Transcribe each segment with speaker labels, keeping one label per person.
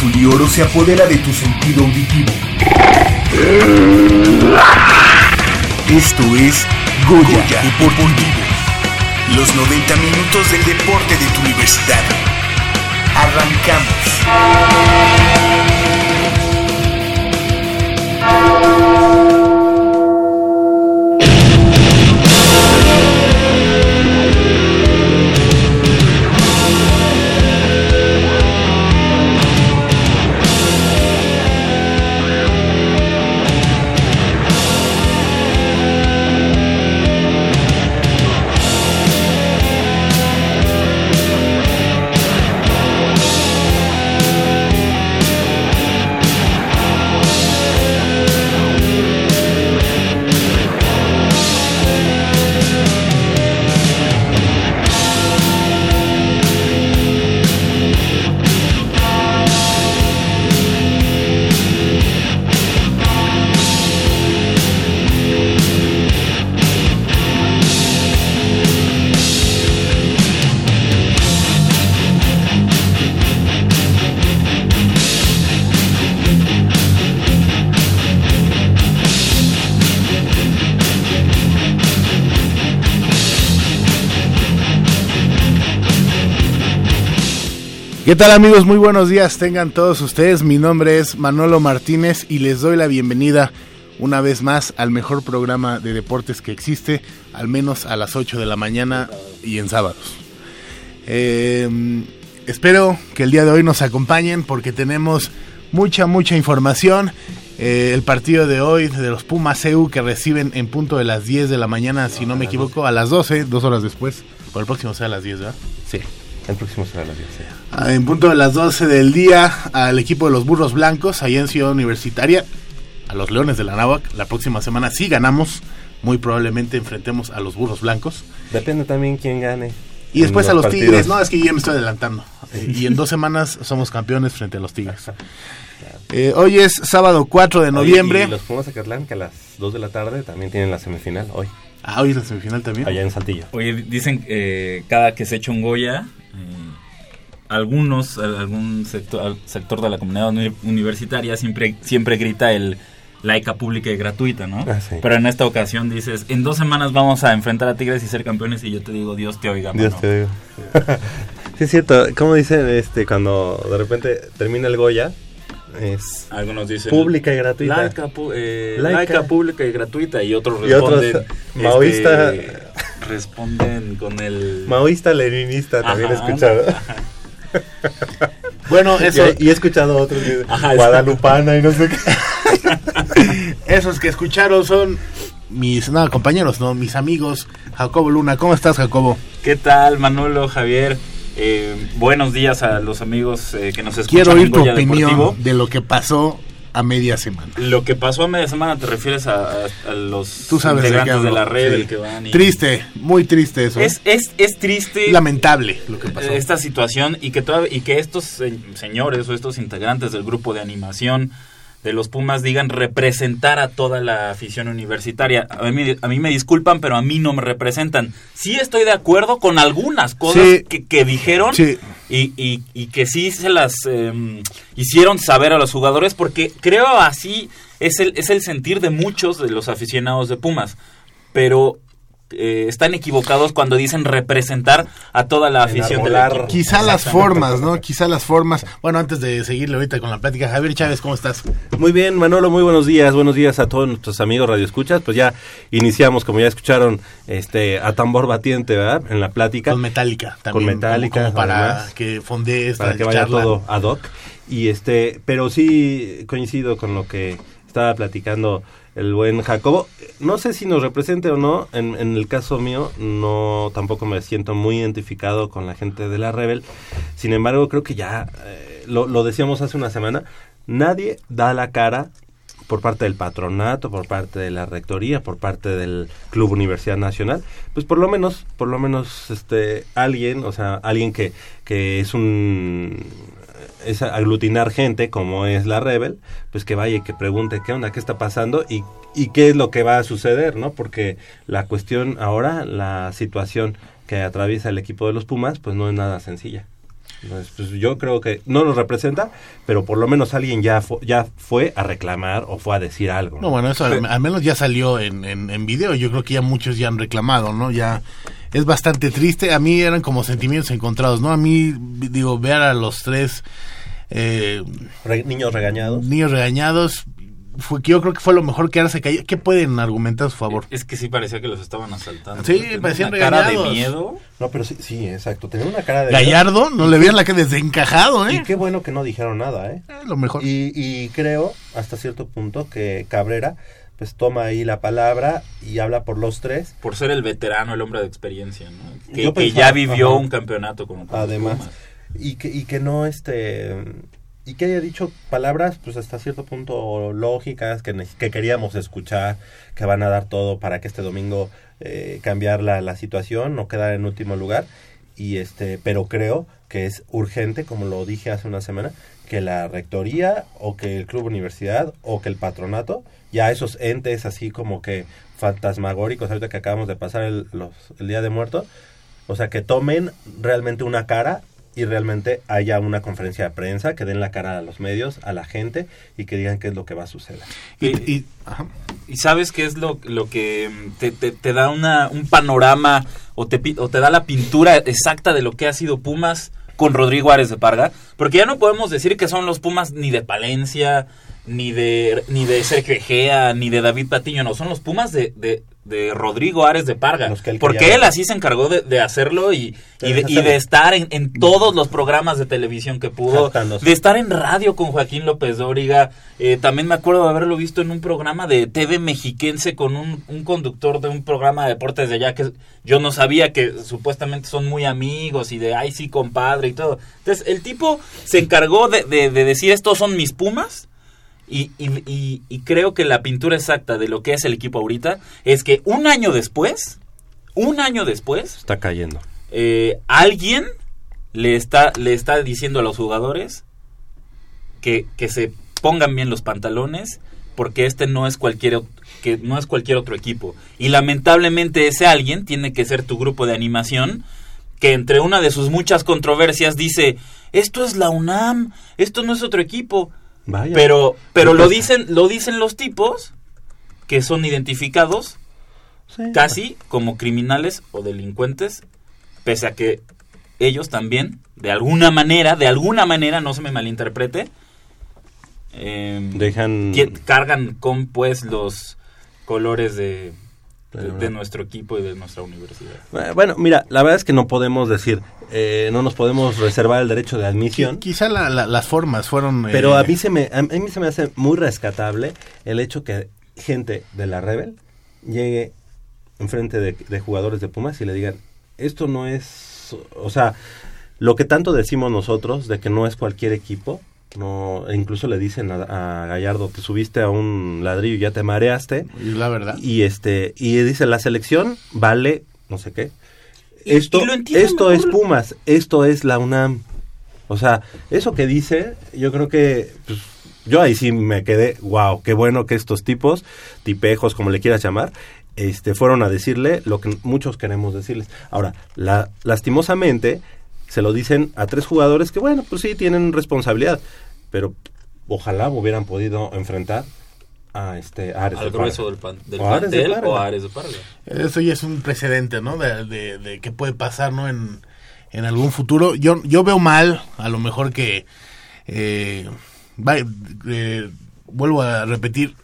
Speaker 1: El azul y oro se apodera de tu sentido auditivo. Esto es Goya, Deportivo. Los 90 minutos del deporte de tu universidad. Arrancamos.
Speaker 2: ¿Qué tal amigos? Muy buenos días, tengan todos ustedes. Mi nombre es Manolo Martínez y les doy la bienvenida una vez más al mejor programa de deportes que existe, al menos a las 8 de la mañana y en sábados. Em, espero que el día de hoy nos acompañen porque tenemos mucha, mucha información. Eh, el partido de hoy de los Pumas EU que reciben en punto de las 10 de la mañana, si no me equivoco, a las 12, dos horas después. Por el próximo sea a las 10, ¿verdad?
Speaker 3: Sí. El próximo será a las 10.
Speaker 2: Ah, en punto de las 12 del día, al equipo de los Burros Blancos, allá en Ciudad Universitaria, a los Leones de la Náhuac. La próxima semana, si ganamos, muy probablemente enfrentemos a los Burros Blancos.
Speaker 3: Depende también quién gane.
Speaker 2: Y después a los Tigres. No, es que ya me estoy adelantando. y en dos semanas somos campeones frente a los Tigres. Eh, hoy es sábado 4 de noviembre.
Speaker 3: y los Pumas Acatlán, que a las 2 de la tarde también tienen la semifinal hoy.
Speaker 2: Ah, hoy es la semifinal también.
Speaker 3: Allá en Saltillo.
Speaker 4: Oye, dicen eh, cada que se echa un Goya, algunos, algún sector, sector de la comunidad universitaria siempre, siempre grita el laica pública y gratuita, ¿no?
Speaker 3: Ah,
Speaker 4: Pero en esta ocasión dices, en dos semanas vamos a enfrentar a Tigres y ser campeones y yo te digo, Dios te oiga.
Speaker 3: Dios te oiga. sí, es cierto. Como dicen este, cuando de repente termina el Goya? Es
Speaker 4: Algunos dicen
Speaker 3: pública y gratuita.
Speaker 4: Laica, eh, pública y gratuita y otros responden.
Speaker 3: Este, maoísta.
Speaker 4: responden con el.
Speaker 3: Maoísta leninista, también he escuchado.
Speaker 2: bueno, eso.
Speaker 3: Y, he escuchado otros. Guadalupana y no sé
Speaker 2: qué. Esos que escucharon son mis no, compañeros, no, mis amigos. Jacobo Luna, ¿cómo estás, Jacobo?
Speaker 4: ¿Qué tal, Manolo, Javier? Eh, buenos días a los amigos eh, que nos escuchan.
Speaker 2: Quiero oír tu opinión de lo que pasó a media semana.
Speaker 4: Lo que pasó a media semana te refieres a, los
Speaker 2: Tú sabes
Speaker 4: integrantes de, la red que van
Speaker 2: Triste, muy triste eso.
Speaker 4: Es, es, es triste.
Speaker 2: Lamentable lo que pasó.
Speaker 4: Esta situación y que, y que estos señores o estos integrantes del grupo de animación de los Pumas digan representar a toda la afición universitaria. A mí, a mí me disculpan, pero a mí no me representan. Sí estoy de acuerdo con algunas cosas que, dijeron y, y, que sí se las em, hicieron saber a los jugadores porque creo así es el, es el sentir de muchos de los aficionados de Pumas. Pero eh, están equivocados cuando dicen representar a toda la afición del equipo.
Speaker 2: Quizá las formas, ¿no? Quizá las formas. Bueno, antes de seguirle ahorita con la plática, Javier Chávez, ¿cómo estás?
Speaker 3: Muy bien, Manolo, muy buenos días. Buenos días a todos nuestros amigos Radio Escuchas. Pues ya iniciamos, como ya escucharon, este a tambor batiente, ¿verdad? En la plática.
Speaker 2: Con Metallica también.
Speaker 3: Con Metallica.
Speaker 2: para que fonde esta
Speaker 3: Para que vaya todo ad hoc. Y este, pero sí coincido con lo que estaba platicando el buen Jacobo. No sé si nos represente o no, en, el caso mío no tampoco me siento muy identificado con la gente de la Rebel. Sin embargo, creo que ya, eh, lo, decíamos hace una semana, nadie da la cara por parte del patronato, por parte de la rectoría, por parte del Club Universidad Nacional, pues por lo menos, por lo menos, este, alguien, o sea, alguien que, que es un es aglutinar gente como es la Rebel, pues que vaya y que pregunte qué onda, qué está pasando y, y qué es lo que va a suceder, ¿no? Porque la cuestión ahora, la situación que atraviesa el equipo de los Pumas, pues no es nada sencilla. Entonces, pues yo creo que no nos representa, pero por lo menos alguien ya, fu- ya fue a reclamar o fue a decir algo. ¿no?
Speaker 2: No, bueno, eso al, al menos ya salió en, en, en video. Yo creo que ya muchos ya han reclamado, ¿no? Ya es bastante triste. A mí eran como sentimientos encontrados, ¿no? A mí, digo, ver a los tres eh,
Speaker 3: Re- niños regañados.
Speaker 2: niños regañados, fue que yo creo que fue lo mejor que ahora se cayó. ¿Qué pueden argumentar a su favor?
Speaker 4: Es que sí parecía que los estaban asaltando.
Speaker 2: Sí,
Speaker 4: Tenía
Speaker 2: parecían
Speaker 4: una cara de
Speaker 2: regañados.
Speaker 4: miedo.
Speaker 3: No, pero sí, sí, exacto. Tenía una cara de...
Speaker 2: Gallardo, no le vieron la que desencajado, ¿eh?
Speaker 3: Y qué bueno que no dijeron nada, ¿eh?
Speaker 2: Eh, Lo mejor.
Speaker 3: Y, y creo, hasta cierto punto, que Cabrera pues toma ahí la palabra y habla por los tres.
Speaker 4: Por ser el veterano, el hombre de experiencia, ¿no? Que,
Speaker 3: Yo
Speaker 4: que
Speaker 3: pensaba-
Speaker 4: ya vivió
Speaker 3: ajá.
Speaker 4: un campeonato como
Speaker 3: Además,
Speaker 4: Pumas.
Speaker 3: y que, y que no, este, y que haya dicho palabras, pues hasta cierto punto lógicas, que, que queríamos escuchar, que van a dar todo para que este domingo eh, cambiar la, la situación, no quedar en último lugar, y este, pero creo que es urgente, como lo dije hace una semana, que la rectoría o que el club universidad o que el patronato, ya esos entes así como que fantasmagóricos, ahorita que acabamos de pasar el, los, el Día de Muertos, o sea, que tomen realmente una cara y realmente haya una conferencia de prensa, que den la cara a los medios, a la gente y que digan qué es lo que va a suceder.
Speaker 2: Y,
Speaker 4: Y-
Speaker 2: y- ajá.
Speaker 4: ¿Y sabes qué es lo, lo que mm, te, te- te da una, un panorama o te, o te da la pintura exacta de lo que ha sido Pumas con Rodrigo Ares de Parga? Porque ya no podemos decir que son los Pumas ni de Palencia, ni de, ni de Sergio Egea, ni de David Patiño, no, son los Pumas de, de, de Rodrigo Ares de Parga. Porque él así se encargó de, de hacerlo y, y, de, y de estar en, en todos los programas de televisión que pudo, de estar en radio con Joaquín López Dóriga. Eh, también me acuerdo de haberlo visto en un programa de TV mexiquense con un, un conductor de un programa de deportes de allá que yo no sabía que supuestamente son muy amigos y de ay sí compadre y todo. Entonces el tipo se encargó de, de- de decir estos son mis Pumas. Y, y- y- y creo que la pintura exacta de lo que es el equipo ahorita es que un año después, un año después,
Speaker 3: Está cayendo.
Speaker 4: eh, alguien le está, le está diciendo a los jugadores que, que se pongan bien los pantalones porque este no es cualquier que no es cualquier otro equipo y lamentablemente ese alguien tiene que ser tu grupo de animación que entre una de sus muchas controversias dice esto es la UNAM esto no es otro equipo
Speaker 3: Vaya.
Speaker 4: pero pero lo dicen lo dicen los tipos que son identificados
Speaker 3: Sí.
Speaker 4: casi como criminales o delincuentes, pese a que ellos también, de alguna manera, de alguna manera, no se me malinterprete, eh,
Speaker 3: Dejan...
Speaker 4: cargan con pues los colores de, de, nuestro equipo y de nuestra universidad.
Speaker 3: Bueno, mira, la verdad es que no podemos decir, eh, no nos podemos reservar el derecho de admisión.
Speaker 2: Quizá la- la- las formas fueron...
Speaker 3: Pero
Speaker 2: eh,
Speaker 3: a mí se me a mí se me hace muy rescatable el hecho que gente de la Rebel llegue enfrente de, de jugadores de Pumas y le digan, esto no es, o sea, lo que tanto decimos nosotros de que no es cualquier equipo, no, incluso le dicen a, a Gallardo, te subiste a un ladrillo y ya te mareaste,
Speaker 2: y la verdad.
Speaker 3: y este, y dice la selección vale no sé qué.
Speaker 4: Y-
Speaker 3: Esto,
Speaker 4: y lo entiendo
Speaker 3: esto
Speaker 4: mejor.
Speaker 3: es Pumas, esto es la UNAM. O sea, eso que dice, yo creo que pues, yo ahí sí me quedé, wow, qué bueno que estos tipos, tipejos, como le quieras llamar, este, fueron a decirle lo que muchos queremos decirles. Ahora, la, lastimosamente, se lo dicen a tres jugadores que, bueno, pues sí, tienen responsabilidad, pero ojalá hubieran podido enfrentar a este a Ares de
Speaker 4: Al
Speaker 3: Parga.
Speaker 4: grueso del, pan- del
Speaker 3: O a Ares de Parga.
Speaker 4: o a Ares de Parga.
Speaker 2: Eso ya es un precedente, ¿no? De, de, de que puede pasar, ¿no? En, en algún futuro. Yo, yo veo mal, a lo mejor que... eh, va- eh, vuelvo a repetir,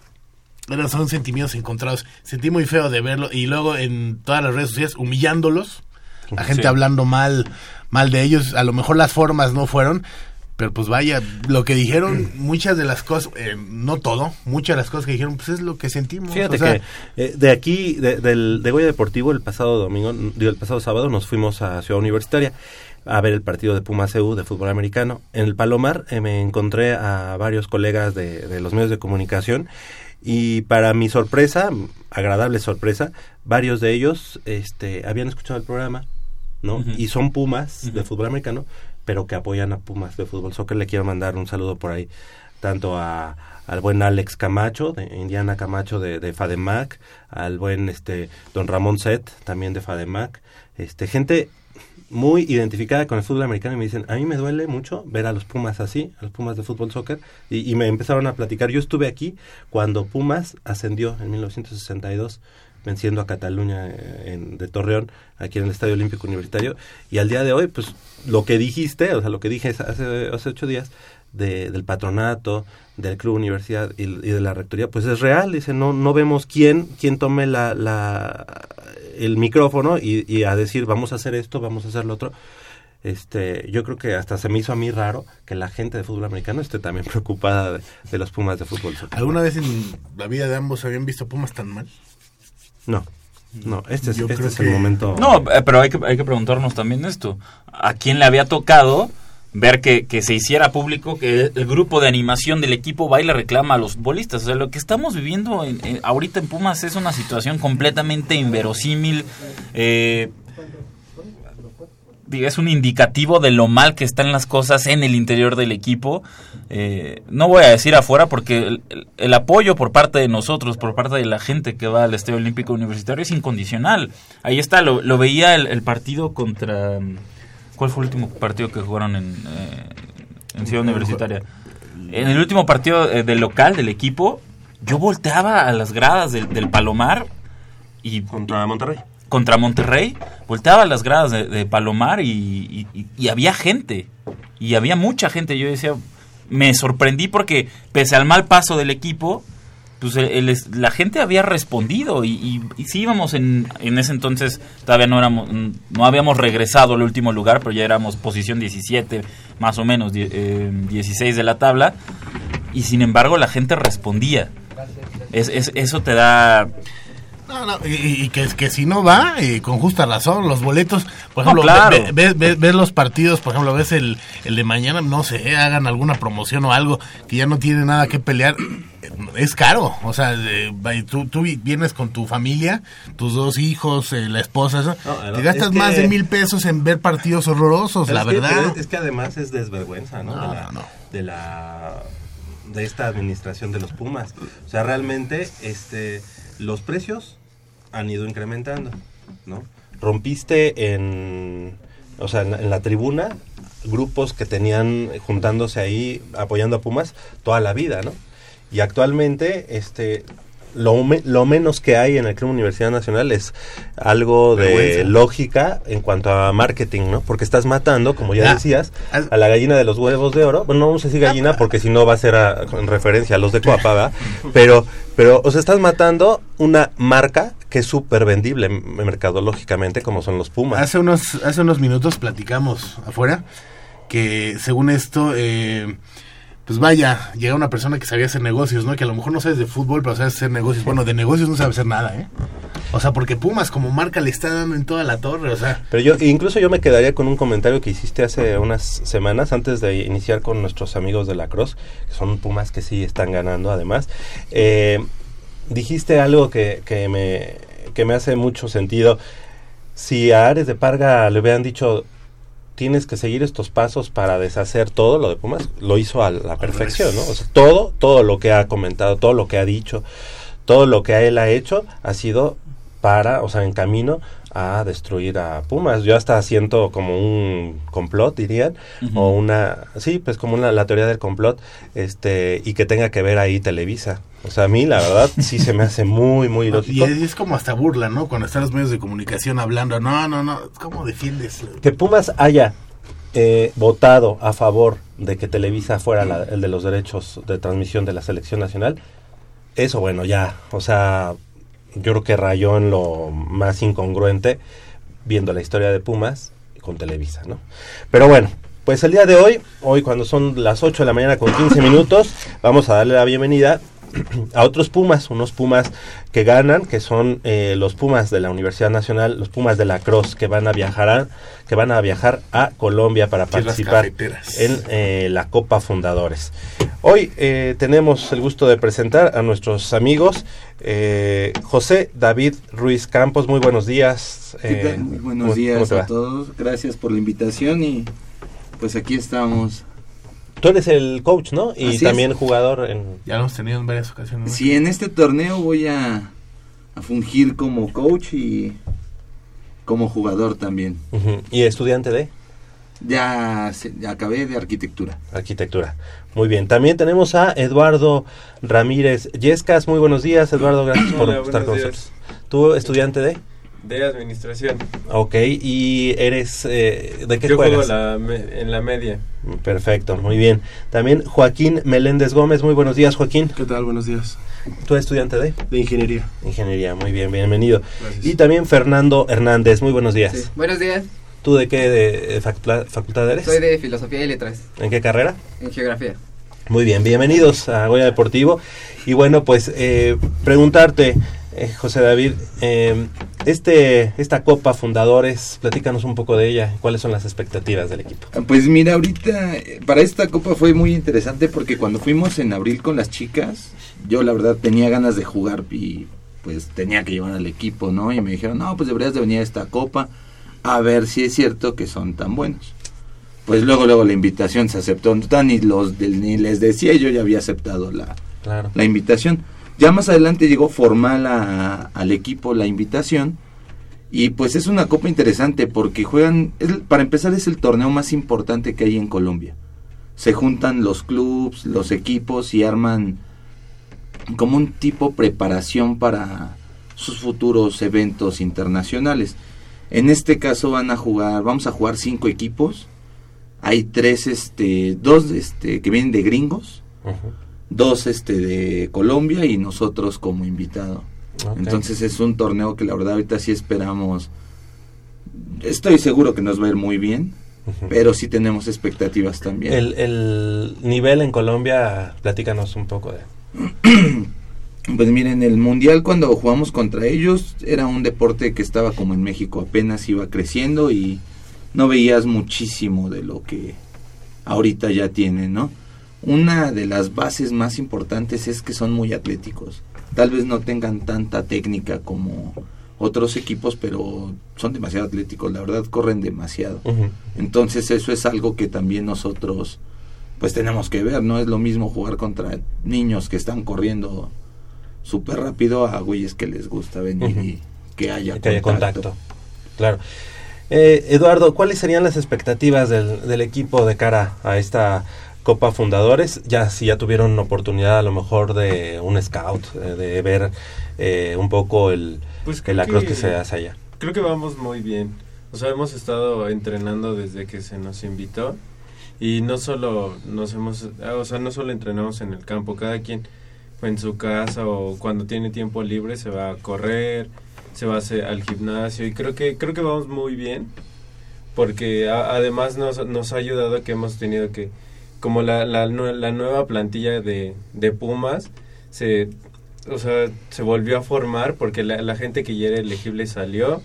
Speaker 2: eran- son sentimientos encontrados. Sentí muy feo de verlo y luego en todas las redes sociales humillándolos, la gente
Speaker 4: Sí.
Speaker 2: hablando mal, mal de ellos. A lo mejor las formas no fueron, Pero pues vaya, lo que dijeron, muchas de las cosas, eh, no todo, muchas de las cosas que dijeron, pues es lo que sentimos.
Speaker 3: Fíjate
Speaker 2: o sea,
Speaker 3: que eh, de aquí, de, del de Goya Deportivo, el pasado domingo, digo, el pasado sábado, nos fuimos a Ciudad Universitaria a ver el partido de Pumas EU de fútbol americano. En el Palomar eh, me encontré a varios colegas de, de los medios de comunicación y para mi sorpresa, agradable sorpresa, varios de ellos este, habían escuchado el programa, ¿no? Y son Pumas de fútbol americano, pero que apoyan a Pumas de fútbol soccer. Le quiero mandar un saludo por ahí, tanto a al buen Alex Camacho, de Indiana Camacho de, de Fademac, al buen este don Ramón Set, también de Fademac, este gente muy identificada con el fútbol americano y me dicen, a mí me duele mucho ver a los Pumas así, a los Pumas de fútbol soccer, y, y me empezaron a platicar. Yo estuve aquí cuando Pumas ascendió en 1962, venciendo a Cataluña eh, en, de Torreón, aquí en el Estadio Olímpico Universitario, y al día de hoy, pues lo que dijiste, o sea, lo que dije hace, hace ocho días, de, del patronato, del club universidad y, de la rectoría, pues es real, dice, no, no vemos quién, quién tome la, la, el micrófono y, y a decir vamos a hacer esto, vamos a hacer lo otro. Este, yo creo que hasta se me hizo a mí raro que la gente de fútbol americano esté también preocupada de, de los Pumas de fútbol.
Speaker 2: ¿Alguna vez en la vida de ambos habían visto Pumas tan mal?
Speaker 3: No, no, este es, este es el
Speaker 2: que-
Speaker 3: momento.
Speaker 4: No, eh, pero hay que, hay que preguntarnos también esto. ¿A quién le había tocado ver que, que se hiciera público que el, el grupo de animación del equipo va y le reclama a los bolistas? O sea, lo que estamos viviendo en- en- ahorita en Pumas es una situación completamente inverosímil. Eh, es un indicativo de lo mal que están las cosas en el interior del equipo. Eh, no voy a decir afuera porque el, el- el apoyo por parte de nosotros, por parte de la gente que va al Estadio Olímpico Universitario es incondicional. Ahí está, lo, lo veía el, el partido contra... ¿Cuál fue el último partido que jugaron en, eh, en Ciudad Universitaria? En el último partido eh, del local, del equipo, yo volteaba a las gradas del, del Palomar y
Speaker 3: Contra Monterrey.
Speaker 4: Contra Monterrey, volteaba las gradas de, Palomar y, había gente. Y había mucha gente. Yo decía, me sorprendí porque pese al mal paso del equipo, pues el- la gente había respondido y, sí íbamos en, en ese entonces, todavía no éramos, no habíamos regresado al último lugar, pero ya éramos posición 17, más o menos, die- eh, 16 de la tabla, y sin embargo la gente respondía. Es, es- eso te da
Speaker 2: No, no, y, y que, que si no va, eh, con justa razón, los boletos, por
Speaker 4: No,
Speaker 2: ejemplo,
Speaker 4: claro.
Speaker 2: ve- ve- ve- ves los partidos, por ejemplo, ves el, el de mañana, no sé, hagan alguna promoción o algo que ya no tiene nada que pelear, eh, es caro, o sea, eh, tú, tú vi- vienes con tu familia, tus dos hijos, eh, la esposa, eso,
Speaker 3: No, no,
Speaker 2: te gastas
Speaker 3: es que-
Speaker 2: más de mil pesos en ver partidos horrorosos, la
Speaker 3: Es
Speaker 2: verdad.
Speaker 3: es, es que además es desvergüenza, ¿no?
Speaker 2: No,
Speaker 3: de, la,
Speaker 2: no.
Speaker 3: de la de esta administración de los Pumas. O sea, realmente este los precios han ido incrementando, ¿no? Rompiste en o sea, en, la- tribuna grupos que tenían juntándose ahí apoyando a Pumas toda la vida, ¿no? Y actualmente este lo, me- lo menos que hay en el Club Universidad Nacional es algo de
Speaker 2: Vergüenza.
Speaker 3: lógica en cuanto a marketing, ¿no? Porque estás matando, como ya
Speaker 2: Ah,
Speaker 3: decías,
Speaker 2: ah.
Speaker 3: a la gallina de los huevos de oro. Bueno, no vamos a decir gallina porque si no va a ser a- en referencia a los de Coapa, ¿verdad? Pero, pero, o sea, estás matando una marca que es súper vendible mercadológicamente, como son los Pumas.
Speaker 2: Hace unos, hace unos minutos platicamos afuera que según esto, eh, pues vaya, llega una persona que sabía hacer negocios, ¿no? Que a lo mejor no sabes de fútbol, pero sabes hacer negocios. Bueno, de negocios no sabe hacer nada, ¿eh? O sea, porque Pumas como marca le está dando en toda la torre, o sea...
Speaker 3: Pero yo, incluso yo me quedaría con un comentario que hiciste hace unas semanas antes de iniciar con nuestros amigos de la Cross, que son Pumas que sí están ganando además. Eh, dijiste algo que, que, me, que me hace mucho sentido. Si a Ares de Parga le hubieran dicho, tienes que seguir estos pasos para deshacer todo lo de Pumas, lo hizo a la perfección, ¿no? O sea, todo, todo lo que ha comentado, todo lo que ha dicho, todo lo que él ha hecho ha sido para, o sea, en camino a destruir a Pumas. Yo hasta siento como un complot, dirían, o una, sí, pues como una, la teoría del complot, este, y que tenga que ver ahí Televisa. O sea, a mí la verdad sí se me hace muy, muy
Speaker 2: Y
Speaker 3: lógico.
Speaker 2: es, es como hasta burla, ¿no? Cuando están los medios de comunicación hablando, no, no, no, ¿cómo defiendes?
Speaker 3: Que Pumas haya eh, votado a favor de que Televisa fuera la- el de los derechos de transmisión de la selección nacional, eso bueno, ya, o sea, yo creo que rayó en lo más incongruente viendo la historia de Pumas con Televisa, ¿no? Pero bueno, Pues el día de hoy, hoy cuando son las 8 de la mañana con 15 minutos, vamos a darle la bienvenida a otros Pumas, unos Pumas que ganan, que son eh, los Pumas de la Universidad Nacional, los Pumas de la Cross, que van a viajar a, que van a viajar a Colombia para participar en eh, la Copa Fundadores. Hoy eh, tenemos el gusto de presentar a nuestros amigos José David Ruiz Campos. Muy buenos días.
Speaker 5: Muy buenos días a todos. Gracias por la invitación y pues aquí estamos
Speaker 3: Tú eres el coach, ¿no? Y también jugador en...
Speaker 2: Ya lo hemos tenido en varias ocasiones.
Speaker 5: Sí, en este torneo voy a, fungir como coach y como jugador también.
Speaker 3: ¿Y estudiante de?
Speaker 5: Ya, acabé de arquitectura.
Speaker 3: Arquitectura. Muy bien. También tenemos a Eduardo Ramírez Yescas. Muy buenos días, Eduardo. Gracias por estar con nosotros. ¿Tú estudiante de?
Speaker 6: De administración.
Speaker 3: Ok, ¿y eres eh, de qué
Speaker 6: Yo juego en la media.
Speaker 3: Perfecto, muy bien. También Joaquín Meléndez Gómez, muy buenos días Joaquín.
Speaker 7: ¿Qué tal? Buenos días.
Speaker 3: ¿Tú eres estudiante de?
Speaker 7: De ingeniería.
Speaker 3: Ingeniería, muy bien, bienvenido. Y también Fernando Hernández, muy buenos días.
Speaker 8: Buenos días.
Speaker 3: ¿Tú de qué de, facultad, eres?
Speaker 8: Soy de Filosofía y Letras.
Speaker 3: ¿En qué carrera?
Speaker 8: En Geografía.
Speaker 3: Muy bien, bienvenidos a Goya Deportivo. Y bueno, pues eh, preguntarte, eh, José David, eh, este, esta Copa Fundadores, platícanos un poco de ella, cuáles son las expectativas del equipo.
Speaker 5: Pues mira, ahorita para esta Copa fue muy interesante porque cuando fuimos en abril con las chicas, yo la verdad tenía ganas de jugar y pues tenía que llevar al equipo, ¿no? Y me dijeron, no, pues deberías de venir a esta Copa a ver si es cierto que son tan buenos. Pues luego, luego la invitación se aceptó, ni, los ni les decía, yo ya había aceptado la, la invitación ya más adelante llegó formal al equipo la invitación y pues es una copa interesante porque juegan, para empezar es el torneo más importante que hay en Colombia. Se juntan los clubs, los equipos y arman como un tipo preparación para sus futuros eventos internacionales. En este caso van a jugar, vamos a jugar cinco equipos. Hay tres, este, dos, este, que vienen de gringos dos este de Colombia y nosotros como invitado. Entonces es un torneo que la verdad ahorita sí esperamos. Estoy seguro que nos va a ir muy bien, pero sí tenemos expectativas también.
Speaker 3: El, el nivel en Colombia, platícanos un poco de.
Speaker 5: Pues miren, el mundial cuando jugamos contra ellos era un deporte que estaba como en México, apenas iba creciendo y no veías muchísimo de lo que ahorita ya tienen, ¿no? Una de las bases más importantes es que son muy atléticos. Tal vez no tengan tanta técnica como otros equipos, pero son demasiado atléticos, la verdad corren demasiado. Entonces eso es algo que también nosotros pues tenemos que ver, no es lo mismo jugar contra niños que están corriendo súper rápido a güeyes que les gusta venir y que haya contacto.
Speaker 3: Claro. Eh, Eduardo, ¿cuáles serían las expectativas del, del equipo de cara a esta Copa Fundadores, ya si ya tuvieron oportunidad a lo mejor de un scout, eh, de ver eh, un poco el, pues la cruz que se hace allá.
Speaker 6: Creo que vamos muy bien. O sea, hemos estado entrenando desde que se nos invitó y no solo nos hemos, o sea, no solo entrenamos en el campo, cada quien en su casa o cuando tiene tiempo libre se va a correr, se va a hacer al gimnasio y creo que creo que vamos muy bien porque además nos, nos ha ayudado que hemos tenido que como la, la, la nueva plantilla de, de, Pumas se, o sea, se volvió a formar porque la, gente que ya era elegible salió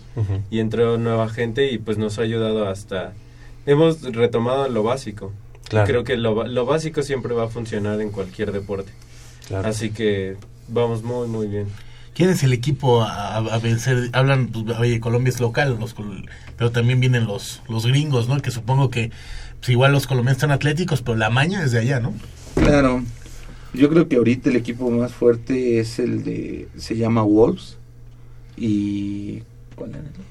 Speaker 6: y entró nueva gente y pues nos ha ayudado hasta... Hemos retomado lo básico. Creo que lo, lo, básico siempre va a funcionar en cualquier deporte. Así que vamos muy, muy bien.
Speaker 2: ¿Quién es el equipo a, vencer? Hablan, pues, oye, Colombia es local, los, pero también vienen los, los gringos, ¿no? Que supongo que pues igual los colombianos están atléticos, pero la maña es de allá, ¿no?
Speaker 5: Claro. Yo creo que ahorita el equipo más fuerte es el de. Se llama Wolves. Y. ¿Cuál era el otro?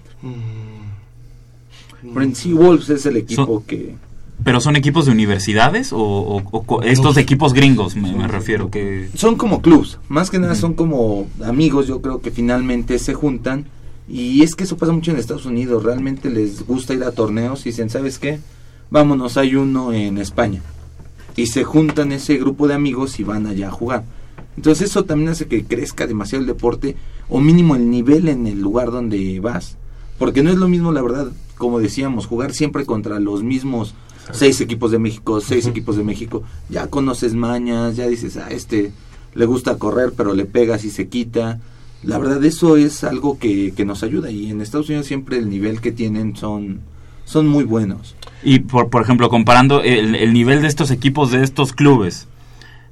Speaker 5: Mm. sí, Wolves es el equipo que.
Speaker 4: ¿Pero son equipos de universidades o, estos equipos gringos, me, refiero? que
Speaker 5: Son como clubs, más que nada son como amigos, yo creo que finalmente se juntan. Y es que eso pasa mucho en Estados Unidos, realmente les gusta ir a torneos y dicen, ¿sabes qué? Vámonos, hay uno en España. Y se juntan ese grupo de amigos y van allá a jugar. Entonces eso también hace que crezca demasiado el deporte o mínimo el nivel en el lugar donde vas. Porque no es lo mismo, la verdad, como decíamos, jugar siempre contra los mismos seis equipos de México, seis equipos de México, ya conoces mañas, ya dices, a este le gusta correr, pero le pegas y se quita. La verdad, eso es algo que, que nos ayuda y en Estados Unidos siempre el nivel que tienen son, son muy buenos.
Speaker 4: Y por, por ejemplo, comparando el, el nivel de estos equipos, de estos clubes,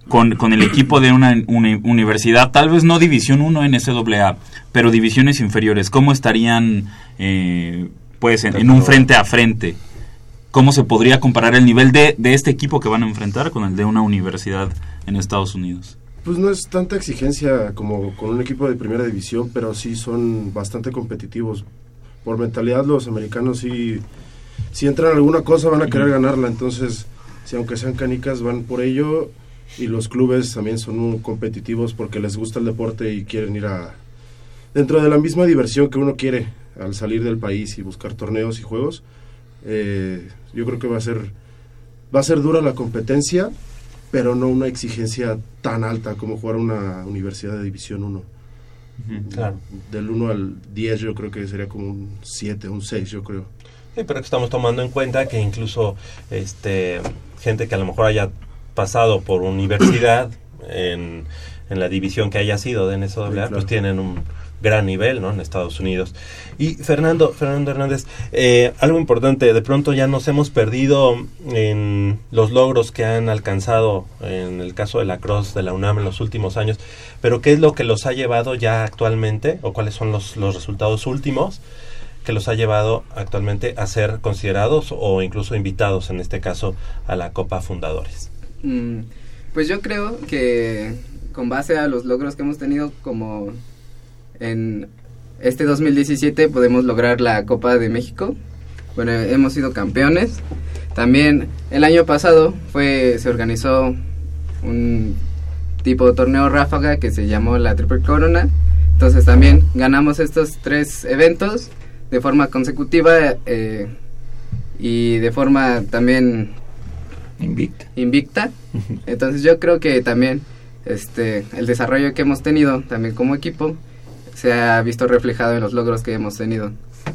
Speaker 4: con, con el equipo de una, uni- universidad, tal vez no División 1 NCAA, pero divisiones inferiores, ¿cómo estarían eh, pues en, en un frente a frente? ¿Cómo se podría comparar el nivel de, de este equipo que van a enfrentar con el de una universidad en Estados Unidos?
Speaker 7: Pues no es tanta exigencia como con un equipo de primera división, pero sí son bastante competitivos. Por mentalidad los americanos sí, si entran alguna cosa van a querer ganarla, entonces si aunque sean canicas van por ello y los clubes también son muy competitivos porque les gusta el deporte y quieren ir a dentro de la misma diversión que uno quiere al salir del país y buscar torneos y juegos. eh, yo creo que va a ser va a ser dura la competencia, pero no una exigencia tan alta como jugar una universidad de División 1.
Speaker 3: Claro.
Speaker 7: Del 1 al 10 yo creo que sería como un 7, un 6 yo creo.
Speaker 3: Sí, pero que estamos tomando en cuenta que incluso este gente que a lo mejor haya pasado por universidad en, en la división que haya sido de NSAA,
Speaker 7: Sí, claro.
Speaker 3: pues tienen un gran nivel ¿no? en Estados Unidos. Y Fernando, Fernando Hernández, eh, algo importante, de pronto ya nos hemos perdido en los logros que han alcanzado en el caso de la Cross de la UNAM en los últimos años, pero ¿qué es lo que los ha llevado ya actualmente o cuáles son los, los resultados últimos? Que los ha llevado actualmente a ser considerados o incluso invitados, en este caso, a la Copa Fundadores.
Speaker 8: Mm, Pues yo creo que con base a los logros que hemos tenido como en este 2017 podemos lograr la Copa de México. Bueno, hemos sido campeones. También el año pasado fue se organizó un tipo de torneo ráfaga que se llamó la Triple Corona. Entonces también ganamos estos tres eventos de forma consecutiva eh, y de forma también
Speaker 5: Invicta.
Speaker 8: invicta. Entonces yo creo que también este el desarrollo que hemos tenido también como equipo se ha visto reflejado en los logros que hemos tenido.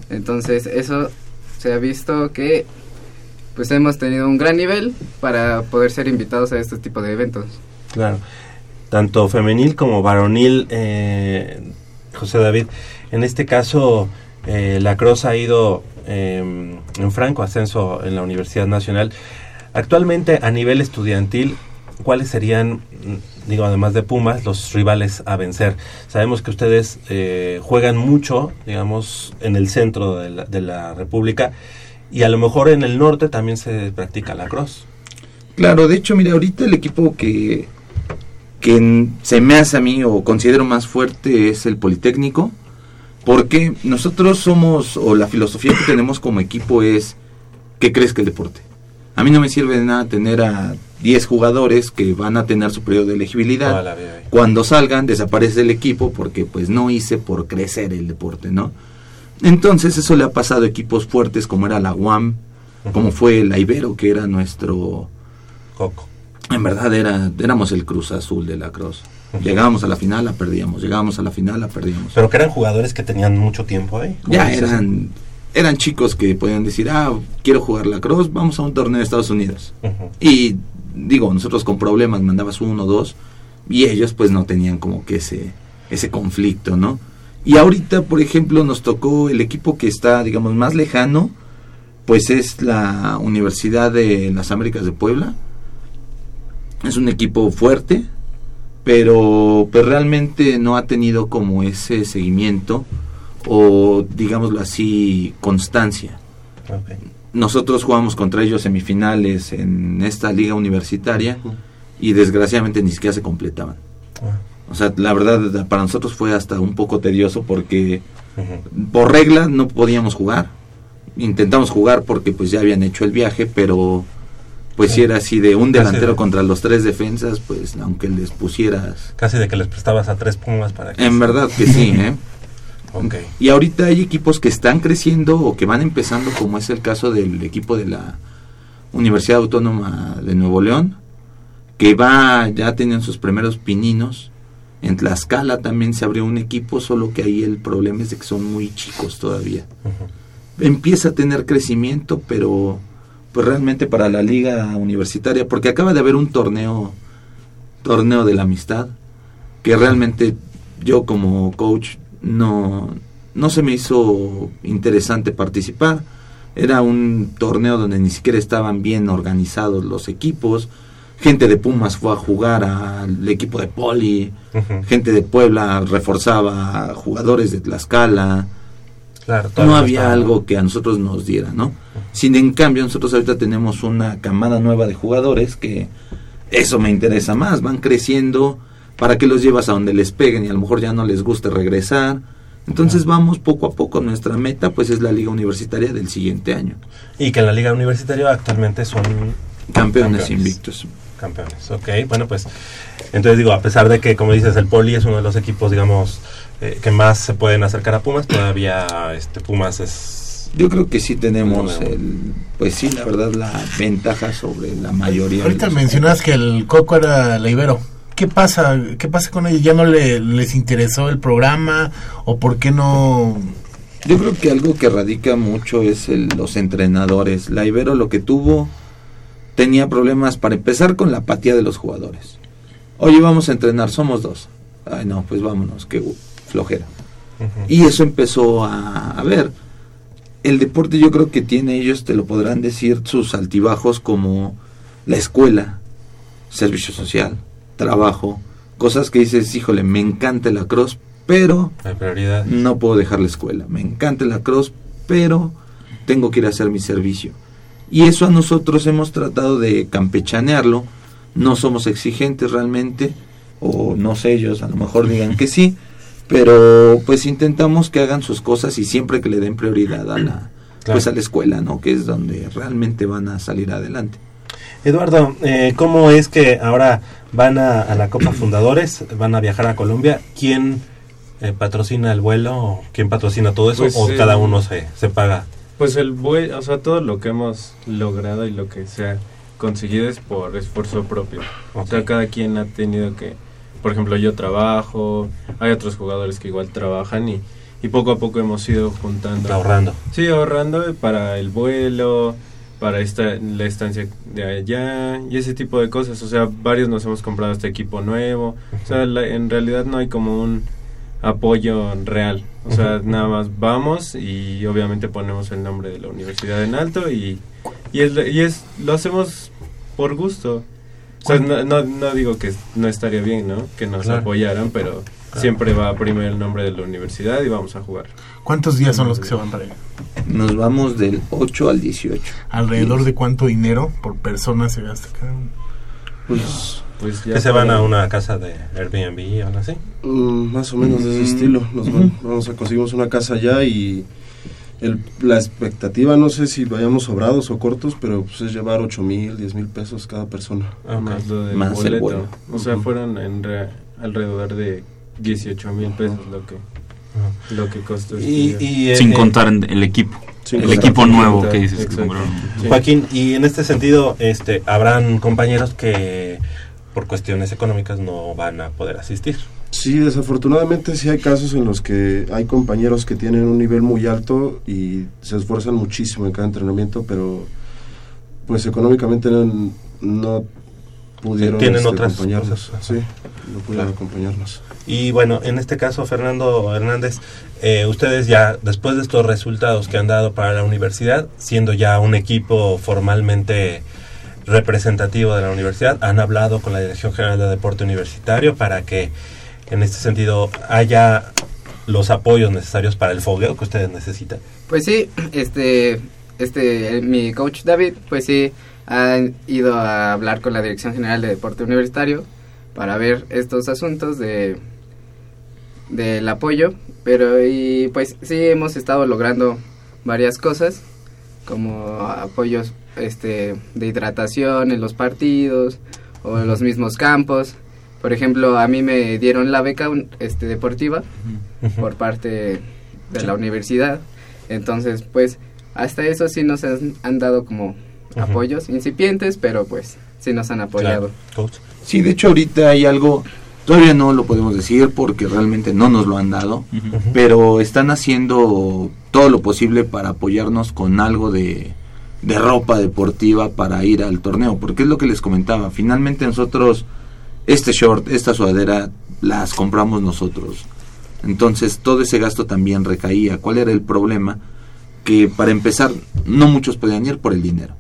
Speaker 8: Entonces eso se ha visto que pues hemos tenido un gran nivel para poder ser invitados a este tipo de eventos.
Speaker 3: Claro. Tanto femenil como varonil, eh, José David. En este caso, eh, la Cross ha ido eh, en franco ascenso en la Universidad Nacional. Actualmente, a nivel estudiantil, ¿cuáles serían, mm, digo, además de Pumas, los rivales a vencer? Sabemos que ustedes eh, juegan mucho, digamos, en el centro de la, República y a lo mejor en el norte también se practica la cross.
Speaker 5: Claro, de hecho, mira, ahorita el equipo que, que se me hace a mí o considero más fuerte es el Politécnico, porque nosotros somos, o la filosofía que tenemos como equipo es que crezca el deporte. A mí no me sirve de nada tener a 10 jugadores que van a tener su periodo de elegibilidad.
Speaker 3: Vida ahí.
Speaker 5: Cuando salgan, desaparece el equipo porque pues no hice por crecer el deporte, ¿no? Entonces eso le ha pasado a equipos fuertes como era la UAM, como fue la Ibero, que era nuestro...
Speaker 3: Coco.
Speaker 5: En verdad era, éramos el Cruz Azul de la Cruz. Llegábamos a la final, la perdíamos. Llegábamos a la final, la perdíamos.
Speaker 3: Pero que eran jugadores que tenían mucho tiempo ahí.
Speaker 5: Ya
Speaker 3: dices.
Speaker 5: eran, eran chicos que podían decir, ah, quiero jugar la Cruz, vamos a un torneo de Estados Unidos. Y digo, nosotros con problemas mandabas uno o dos y ellos pues no tenían como que ese, ese conflicto, ¿no? Y ahorita, por ejemplo, nos tocó el equipo que está, digamos, más lejano, pues es la Universidad de las Américas de Puebla. Es un equipo fuerte, pero pues realmente no ha tenido como ese seguimiento o, digámoslo así, constancia. Nosotros jugamos contra ellos semifinales en esta liga universitaria y desgraciadamente ni siquiera se completaban.
Speaker 3: Ah,
Speaker 5: O sea, la verdad para nosotros fue hasta un poco tedioso porque por regla no podíamos jugar. Intentamos jugar porque pues ya habían hecho el viaje, pero pues si era así de un delantero
Speaker 3: de-
Speaker 5: contra los tres defensas, pues aunque les pusieras...
Speaker 3: Casi de que les prestabas a tres pumas para que...
Speaker 5: En verdad que sí, ¿eh?
Speaker 3: Ok.
Speaker 5: Y ahorita hay equipos que están creciendo o que van empezando, como es el caso del equipo de la Universidad Autónoma de Nuevo León, que va, ya tienen sus primeros pininos. En Tlaxcala también se abrió un equipo, solo que ahí el problema es de que son muy chicos todavía. Empieza a tener crecimiento, pero pues realmente para la liga universitaria, porque acaba de haber un torneo, torneo de la amistad, que realmente yo como coach no, no se me hizo interesante participar. Era un torneo donde ni siquiera estaban bien organizados los equipos. Gente de Pumas fue a jugar al equipo de Poli. Gente de Puebla reforzaba a jugadores de Tlaxcala.
Speaker 3: Claro,
Speaker 5: No había algo que a nosotros nos diera, ¿no? Sin en cambio, nosotros ahorita tenemos una camada nueva de jugadores que eso me interesa más. Van creciendo para que los llevas a donde les peguen y a lo mejor ya no les guste regresar. Entonces vamos poco a poco. Nuestra meta pues es la liga universitaria del siguiente año.
Speaker 3: Y que en la Liga Universitaria actualmente son
Speaker 5: Campeones,
Speaker 3: Campeones.
Speaker 5: invictos.
Speaker 3: campeones. Ok, bueno, pues entonces digo, a pesar de que, como dices, el Poli es uno de los equipos, digamos, eh, que más se pueden acercar a Pumas, todavía este Pumas es...
Speaker 5: Yo creo que sí tenemos el, pues sí, la verdad, la ventaja sobre la mayoría. de
Speaker 2: Ahorita mencionas que el Coco era la Ibero. ¿Qué pasa? ¿Qué pasa con ellos? ¿Ya no le, les interesó el programa? ¿O por qué no...?
Speaker 5: Yo creo que algo que radica mucho es el- los entrenadores. La Ibero lo que tuvo tenía problemas para empezar con la apatía de los jugadores. Oye, vamos a entrenar, somos dos. Ay, no, pues vámonos, qué flojera. Y eso empezó a, a ver. El deporte yo creo que tiene, ellos te lo podrán decir, sus altibajos como la escuela, servicio social, trabajo, cosas que dices, híjole, me encanta la cross, pero no puedo dejar la escuela. Me encanta la cross, pero tengo que ir a hacer mi servicio. Y eso a nosotros hemos tratado de campechanearlo. No somos exigentes realmente, o no sé, ellos a lo mejor digan que sí, pero pues intentamos que hagan sus cosas y siempre que le den prioridad a la, pues a la escuela, ¿no? Que es donde realmente van a salir adelante.
Speaker 3: Eduardo, eh, ¿cómo es que ahora van a, a la Copa Fundadores, van a viajar a Colombia? ¿Quién eh, patrocina el vuelo? ¿Quién patrocina todo eso?
Speaker 6: Pues,
Speaker 3: ¿O
Speaker 6: eh,
Speaker 3: cada uno se, se paga?
Speaker 6: Pues el buen, o sea, todo lo que hemos logrado y lo que se ha conseguido es por esfuerzo propio. O sea, cada quien ha tenido que, por ejemplo, yo trabajo, hay otros jugadores que igual trabajan y, y poco a poco hemos ido juntando.
Speaker 3: Ahorrando.
Speaker 6: Sí, ahorrando para el vuelo, para esta, la estancia de allá y ese tipo de cosas. O sea, varios nos hemos comprado este equipo nuevo. O sea, la- en realidad no hay como un apoyo real. O sea, nada más vamos y obviamente ponemos el nombre de la universidad en alto y, y, es, y es lo hacemos por gusto. O sea, no, no, no digo que no estaría bien, ¿no? Que nos
Speaker 3: Claro.
Speaker 6: apoyaran, pero siempre va primero el nombre de la universidad y vamos a jugar.
Speaker 2: ¿Cuántos días son los que se van para allá?
Speaker 5: Nos vamos del 8 al 18.
Speaker 2: ¿Alrededor de cuánto dinero por persona se gasta cada uno?
Speaker 5: Pues
Speaker 6: Pues ya
Speaker 3: ¿Que se van a una casa de Airbnb o algo así?
Speaker 7: Mm, más o menos de ese
Speaker 5: Mm,
Speaker 7: estilo. Nos van- vamos a conseguimos una casa allá y el- la expectativa, no sé si vayamos sobrados o cortos, pero pues es llevar 8 mil, 10 mil pesos cada persona.
Speaker 3: Ok.
Speaker 6: Más lo del
Speaker 5: Más el
Speaker 6: boleto. O sea, fueron en re- alrededor de 18 mil pesos lo que lo que costó.
Speaker 3: Y,
Speaker 6: estudiar.
Speaker 3: y,
Speaker 4: Sin
Speaker 3: eh,
Speaker 4: contar en- el equipo.
Speaker 7: Sin
Speaker 4: el
Speaker 7: contar.
Speaker 4: equipo nuevo que dices que compraron.
Speaker 6: Sí.
Speaker 3: Joaquín, y en este sentido, este, habrán compañeros que por cuestiones económicas no van a poder asistir.
Speaker 7: Sí, desafortunadamente sí hay casos en los que hay compañeros que tienen un nivel muy alto y se esfuerzan muchísimo en cada entrenamiento, pero pues económicamente no, no pudieron
Speaker 3: Tienen
Speaker 7: este,
Speaker 3: otras
Speaker 7: acompañarnos.
Speaker 3: cosas.
Speaker 7: Sí, no pudieron
Speaker 3: Claro.
Speaker 7: acompañarnos.
Speaker 3: Y bueno, en este caso, Fernando Hernández, eh, ustedes ya, después de estos resultados que han dado para la universidad, siendo ya un equipo formalmente representativo de la universidad, han hablado con la Dirección General de Deporte Universitario para que, en este sentido, haya los apoyos necesarios para el fogueo que ustedes necesitan.
Speaker 8: Pues sí, este, este, mi coach David, pues sí, ha ido a hablar con la Dirección General de Deporte Universitario para ver estos asuntos de del apoyo, pero y pues sí hemos estado logrando varias cosas como apoyos este de hidratación en los partidos o en los mismos campos. Por ejemplo, a mí me dieron la beca un- este deportiva por parte de la universidad. Entonces, pues, hasta eso sí nos han, han dado como apoyos incipientes, pero pues sí nos han apoyado.
Speaker 3: Claro.
Speaker 5: Sí, de hecho ahorita hay algo, todavía no lo podemos decir porque realmente no nos lo han dado, pero están haciendo todo lo posible para apoyarnos con algo de de ropa deportiva para ir al torneo, porque es lo que les comentaba, finalmente nosotros este short, esta sudadera las compramos nosotros. Entonces todo ese gasto también recaía. ¿Cuál era el problema? Que para empezar no muchos podían ir por el dinero.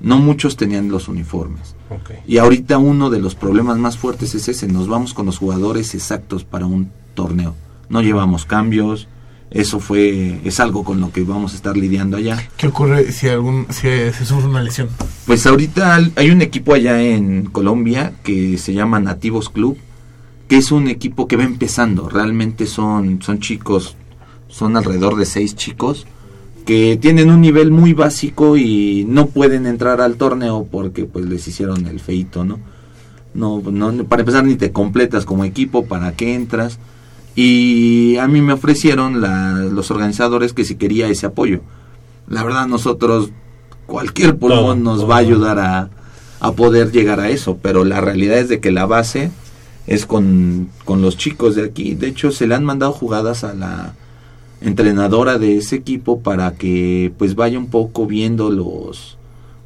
Speaker 5: No muchos tenían los uniformes. Y ahorita uno de los problemas más fuertes es ese, nos vamos con los jugadores exactos para un torneo. No llevamos cambios, eso fue es algo con lo que vamos a estar lidiando allá.
Speaker 2: ¿Qué ocurre si algún si se sufre una lesión?
Speaker 5: Pues ahorita hay un equipo allá en Colombia que se llama Nativos Club, que es un equipo que va empezando. Realmente son, son chicos, son alrededor de seis chicos que tienen un nivel muy básico y no pueden entrar al torneo porque pues les hicieron el feito, ¿no? No, no, para empezar ni te completas como equipo, ¿para qué entras? Y a mí me ofrecieron la- los organizadores que si quería ese apoyo. La verdad nosotros, cualquier pulmón nos va a ayudar a, a poder llegar a eso, pero la realidad es de que la base es con, con los chicos de aquí. De hecho, se le han mandado jugadas a la entrenadora de ese equipo para que pues vaya un poco viendo los,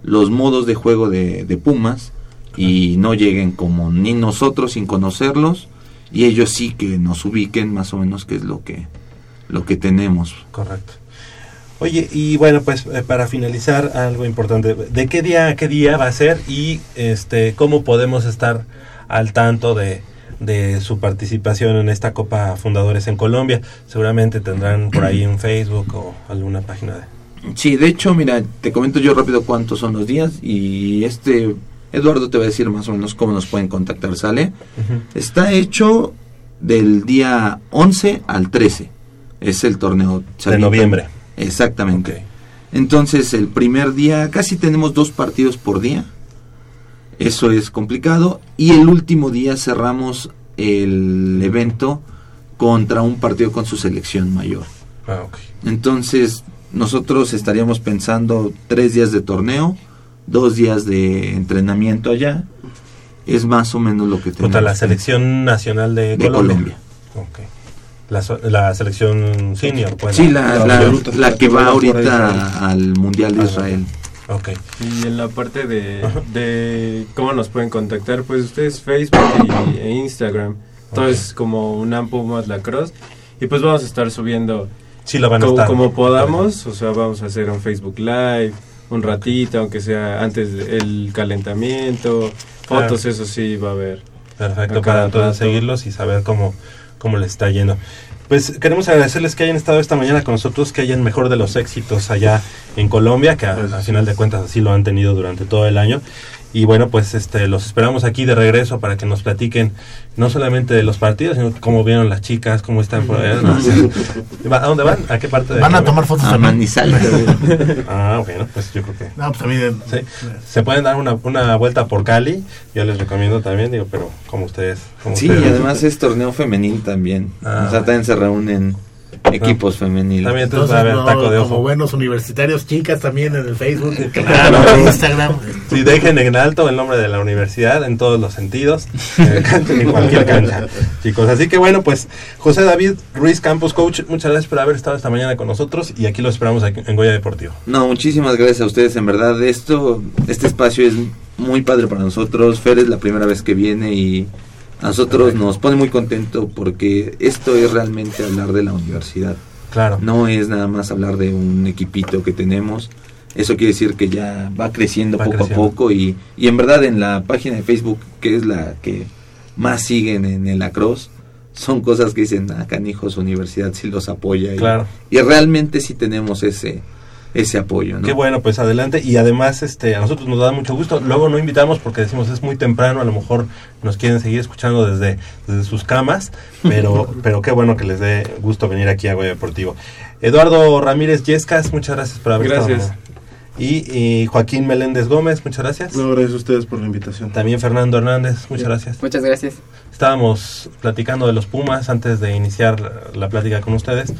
Speaker 5: los modos de juego de, de Pumas y no lleguen como ni nosotros sin conocerlos y ellos sí que nos ubiquen más o menos qué es lo que lo que tenemos.
Speaker 3: Correcto. Oye, y bueno, pues eh, para finalizar, algo importante. ¿De qué día a qué día va a ser y este cómo podemos estar al tanto de, de su participación en esta Copa Fundadores en Colombia? Seguramente tendrán por ahí un Facebook o alguna página de...
Speaker 5: Sí, de hecho, mira, te comento yo rápido cuántos son los días y este Eduardo te va a decir más o menos cómo nos pueden contactar, ¿sale? Está hecho del día 11 al 13. Es el torneo
Speaker 3: De noviembre.
Speaker 5: Exactamente. Entonces, el primer día casi tenemos dos partidos por día. Eso es complicado. Y el último día cerramos el evento contra un partido con su selección mayor.
Speaker 3: Ah, ok.
Speaker 5: Entonces, nosotros estaríamos pensando tres días de torneo, dos días de entrenamiento allá. Es más o menos lo que tenemos.
Speaker 3: Contra la selección nacional de,
Speaker 5: de
Speaker 3: Colombia.
Speaker 5: Colombia.
Speaker 3: Ok. La, la selección senior. pues,
Speaker 5: Sí, la,
Speaker 7: la
Speaker 5: la- que va ahorita al Mundial de
Speaker 3: Ah,
Speaker 5: Israel.
Speaker 3: Ok.
Speaker 6: Y en la parte de, cómo nos pueden contactar, pues ustedes Facebook y, e Instagram. Todo
Speaker 3: Ok.
Speaker 6: es como un Pumas Lacrosse. Y pues vamos a estar subiendo
Speaker 3: Sí lo van a estar.
Speaker 6: como podamos. O sea, vamos a hacer un Facebook Live, un ratito, aunque sea antes del calentamiento. Fotos, eso sí va a haber.
Speaker 3: Perfecto, para entonces seguirlos y saber cómo, cómo les está yendo. Pues queremos agradecerles que hayan estado esta mañana con nosotros, que hayan mejor de los éxitos allá en Colombia, que a, a final de cuentas así lo han tenido durante todo el año. Y bueno, pues este los esperamos aquí de regreso para que nos platiquen no solamente de los partidos, sino cómo vieron las chicas, cómo están por allá. ¿Va- ¿A dónde van? ¿A qué parte de
Speaker 2: Van a tomar fotos
Speaker 5: A
Speaker 2: también.
Speaker 5: Manizales.
Speaker 3: Ah, bueno, pues yo creo que
Speaker 2: No, pues también.
Speaker 3: Sí. Se pueden dar una, una vuelta por Cali, yo les recomiendo también, digo, pero como ustedes. Como
Speaker 5: Sí, y además es torneo femenil también.
Speaker 3: Ah,
Speaker 5: o sea, también se reúnen equipos femeniles.
Speaker 3: También entonces
Speaker 2: Entonces,
Speaker 3: va a haber
Speaker 2: no,
Speaker 3: taco de
Speaker 2: como
Speaker 3: ojo.
Speaker 2: buenos universitarios, chicas también en el Facebook,
Speaker 3: Claro.
Speaker 2: en Instagram.
Speaker 3: Sí, dejen en alto el nombre de la universidad en todos los sentidos, en cualquier cancha, chicos. Así que bueno, pues José David Ruiz Campos, coach, muchas gracias por haber estado esta mañana con nosotros y aquí lo esperamos aquí en Goya Deportivo.
Speaker 5: No, muchísimas gracias a ustedes. En verdad, esto, este espacio es muy padre para nosotros. Fer es la primera vez que viene y a nosotros nos pone muy contento porque esto es realmente hablar de la universidad.
Speaker 3: Claro.
Speaker 5: No es nada más hablar de un equipito que tenemos. Eso quiere decir que ya va creciendo
Speaker 3: Va
Speaker 5: poco
Speaker 3: creciendo.
Speaker 5: a poco y, y en verdad en la página de Facebook, que es la que más siguen en el lacrosse, son cosas que dicen, ah, canijos, universidad sí los apoya. y-
Speaker 3: Claro.
Speaker 5: Y, realmente sí tenemos ese, ese apoyo, ¿no?
Speaker 3: Qué bueno, pues adelante. Y además, este, a nosotros nos da mucho gusto. Luego no invitamos porque decimos es muy temprano, a lo mejor nos quieren seguir escuchando desde, desde sus camas, pero, pero qué bueno que les dé gusto venir aquí a Goya Deportivo. Eduardo Ramírez Yescas, muchas gracias por haber
Speaker 6: Gracias.
Speaker 3: estado. Y, y Joaquín Meléndez Gómez, muchas gracias.
Speaker 7: No, gracias a ustedes por la invitación.
Speaker 3: También Fernando Hernández, muchas gracias.
Speaker 8: Muchas gracias.
Speaker 3: Estábamos platicando de los Pumas antes de iniciar la plática con ustedes.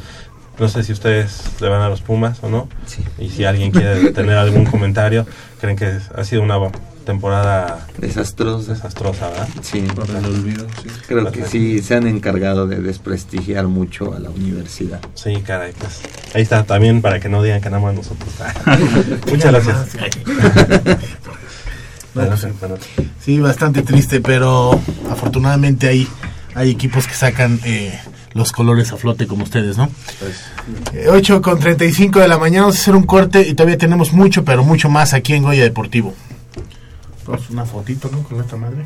Speaker 3: No sé si ustedes le van a los Pumas o no.
Speaker 5: Sí.
Speaker 3: Y si alguien quiere tener algún comentario, creen que ha sido una temporada
Speaker 5: Desastrosa.
Speaker 3: desastrosa, ¿verdad?
Speaker 5: Sí.
Speaker 7: Por el olvido, sí.
Speaker 5: Creo que sí se han encargado de desprestigiar mucho a la universidad.
Speaker 3: Sí, caray, pues ahí está también para que no digan que nada más nosotros. Muchas gracias. Adelante.
Speaker 2: Sí, bastante triste, pero afortunadamente hay, hay equipos que sacan eh, los colores a flote como ustedes, ¿no? Eh, 8 con 35 de la mañana, vamos a hacer un corte y todavía tenemos mucho, pero mucho más aquí en Goya Deportivo. Vamos, una fotito, ¿no? Con esta madre.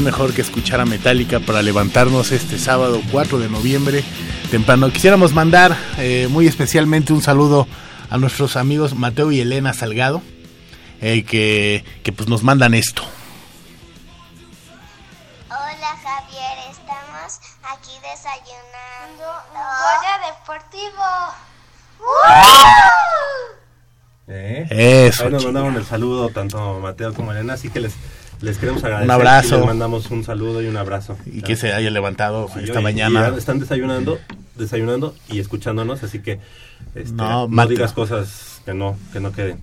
Speaker 2: Mejor que escuchar a Metallica para levantarnos este sábado 4 de noviembre temprano. Quisiéramos mandar eh, muy especialmente un saludo a nuestros amigos Mateo y Elena Salgado, eh, que, que pues nos mandan esto.
Speaker 9: Hola Javier, estamos aquí desayunando. Goya Deportivo.
Speaker 3: ¿Eh?
Speaker 2: Eso,
Speaker 3: Ahí nos
Speaker 2: chica.
Speaker 3: mandaron el saludo tanto Mateo como Elena, así que les, les queremos agradecer.
Speaker 2: Un abrazo.
Speaker 3: y Les mandamos un saludo y un abrazo.
Speaker 2: Y que se haya levantado
Speaker 3: Sí,
Speaker 2: esta
Speaker 3: hoy-
Speaker 2: mañana.
Speaker 3: y están desayunando, desayunando y escuchándonos, así que este,
Speaker 2: No,
Speaker 3: no, digas cosas que no, que no queden.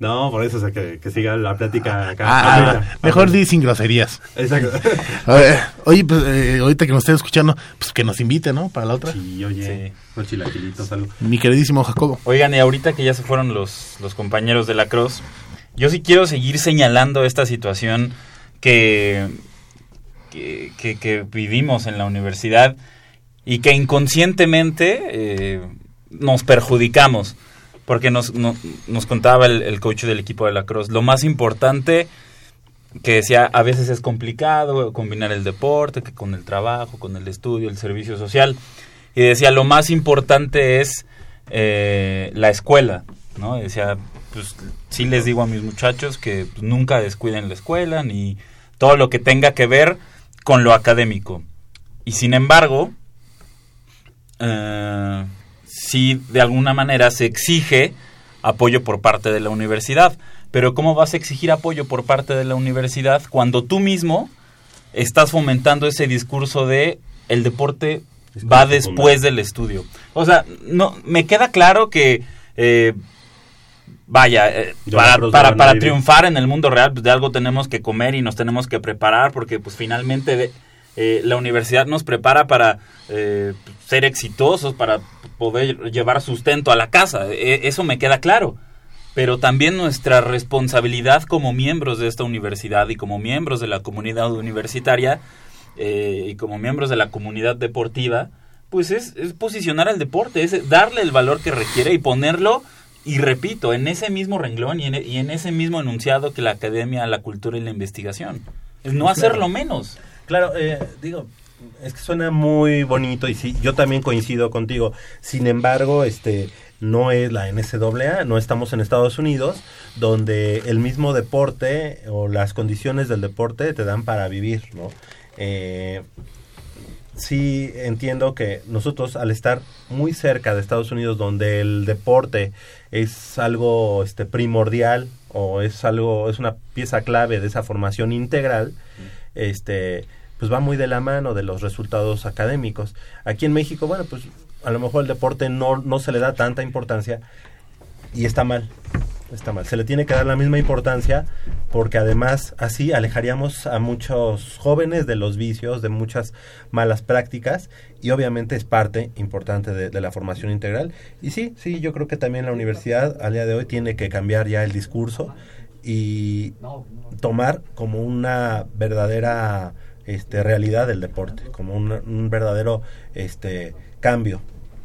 Speaker 3: No, por eso, o sea, que, que siga la plática acá.
Speaker 2: Ah,
Speaker 3: Ahorita.
Speaker 2: mejor di sin groserías.
Speaker 3: Exacto.
Speaker 2: A ver, oye, pues eh, ahorita que nos estén escuchando, pues que nos invite, ¿no? Para la otra.
Speaker 3: Sí, oye, chilaquilitos, salud.
Speaker 2: Mi queridísimo Jacobo.
Speaker 4: Oigan, y ahorita que ya se fueron los, los compañeros de la Cross, yo sí quiero seguir señalando esta situación que, que, vivimos en la universidad y que inconscientemente eh, nos perjudicamos. Porque nos, no- nos contaba el, coach del equipo de la Cruz, lo más importante que decía, a veces es complicado combinar el deporte que con el trabajo, con el estudio, el servicio social. Y decía, lo más importante es eh, la escuela, ¿no? Decía, pues sí les digo a mis muchachos que pues, nunca descuiden la escuela ni todo lo que tenga que ver con lo académico. Y sin embargo, eh, sí de alguna manera se exige apoyo por parte de la universidad. Pero ¿cómo vas a exigir apoyo por parte de la universidad cuando tú mismo estás fomentando ese discurso de el deporte va después del estudio? O sea, no me queda claro que eh, vaya, eh, para, para, triunfar en el mundo real, pues de algo tenemos que comer y nos tenemos que preparar porque pues finalmente de- eh, la universidad nos prepara para eh, ser exitosos, para poder llevar sustento a la casa. E- eso me queda claro. Pero también nuestra responsabilidad como miembros de esta universidad y como miembros de la comunidad universitaria eh, y como miembros de la comunidad deportiva, pues es, es posicionar al deporte, es darle el valor que requiere y ponerlo, y repito, en ese mismo renglón y en, y en ese mismo enunciado que la academia, la cultura y la investigación. Es no hacerlo menos.
Speaker 3: Claro, eh, digo, es que suena muy bonito y sí, yo también coincido contigo. Sin embargo, este no es la NCAA, no estamos en Estados Unidos, donde el mismo deporte o las condiciones del deporte te dan para vivir, ¿no? Eh, sí entiendo que nosotros al estar muy cerca de Estados Unidos donde el deporte es algo este primordial o es algo es una pieza clave de esa formación integral este pues va muy de la mano de los resultados académicos. Aquí en México bueno pues a lo mejor el deporte no no se le da tanta importancia y está mal está mal. Se le tiene que dar la misma importancia porque además así alejaríamos a muchos jóvenes de los vicios de muchas malas prácticas y obviamente es parte importante de, la formación integral. Y sí sí yo creo que también la universidad al día de hoy tiene que cambiar ya el discurso y tomar como una verdadera este, realidad del deporte como un, un verdadero este cambio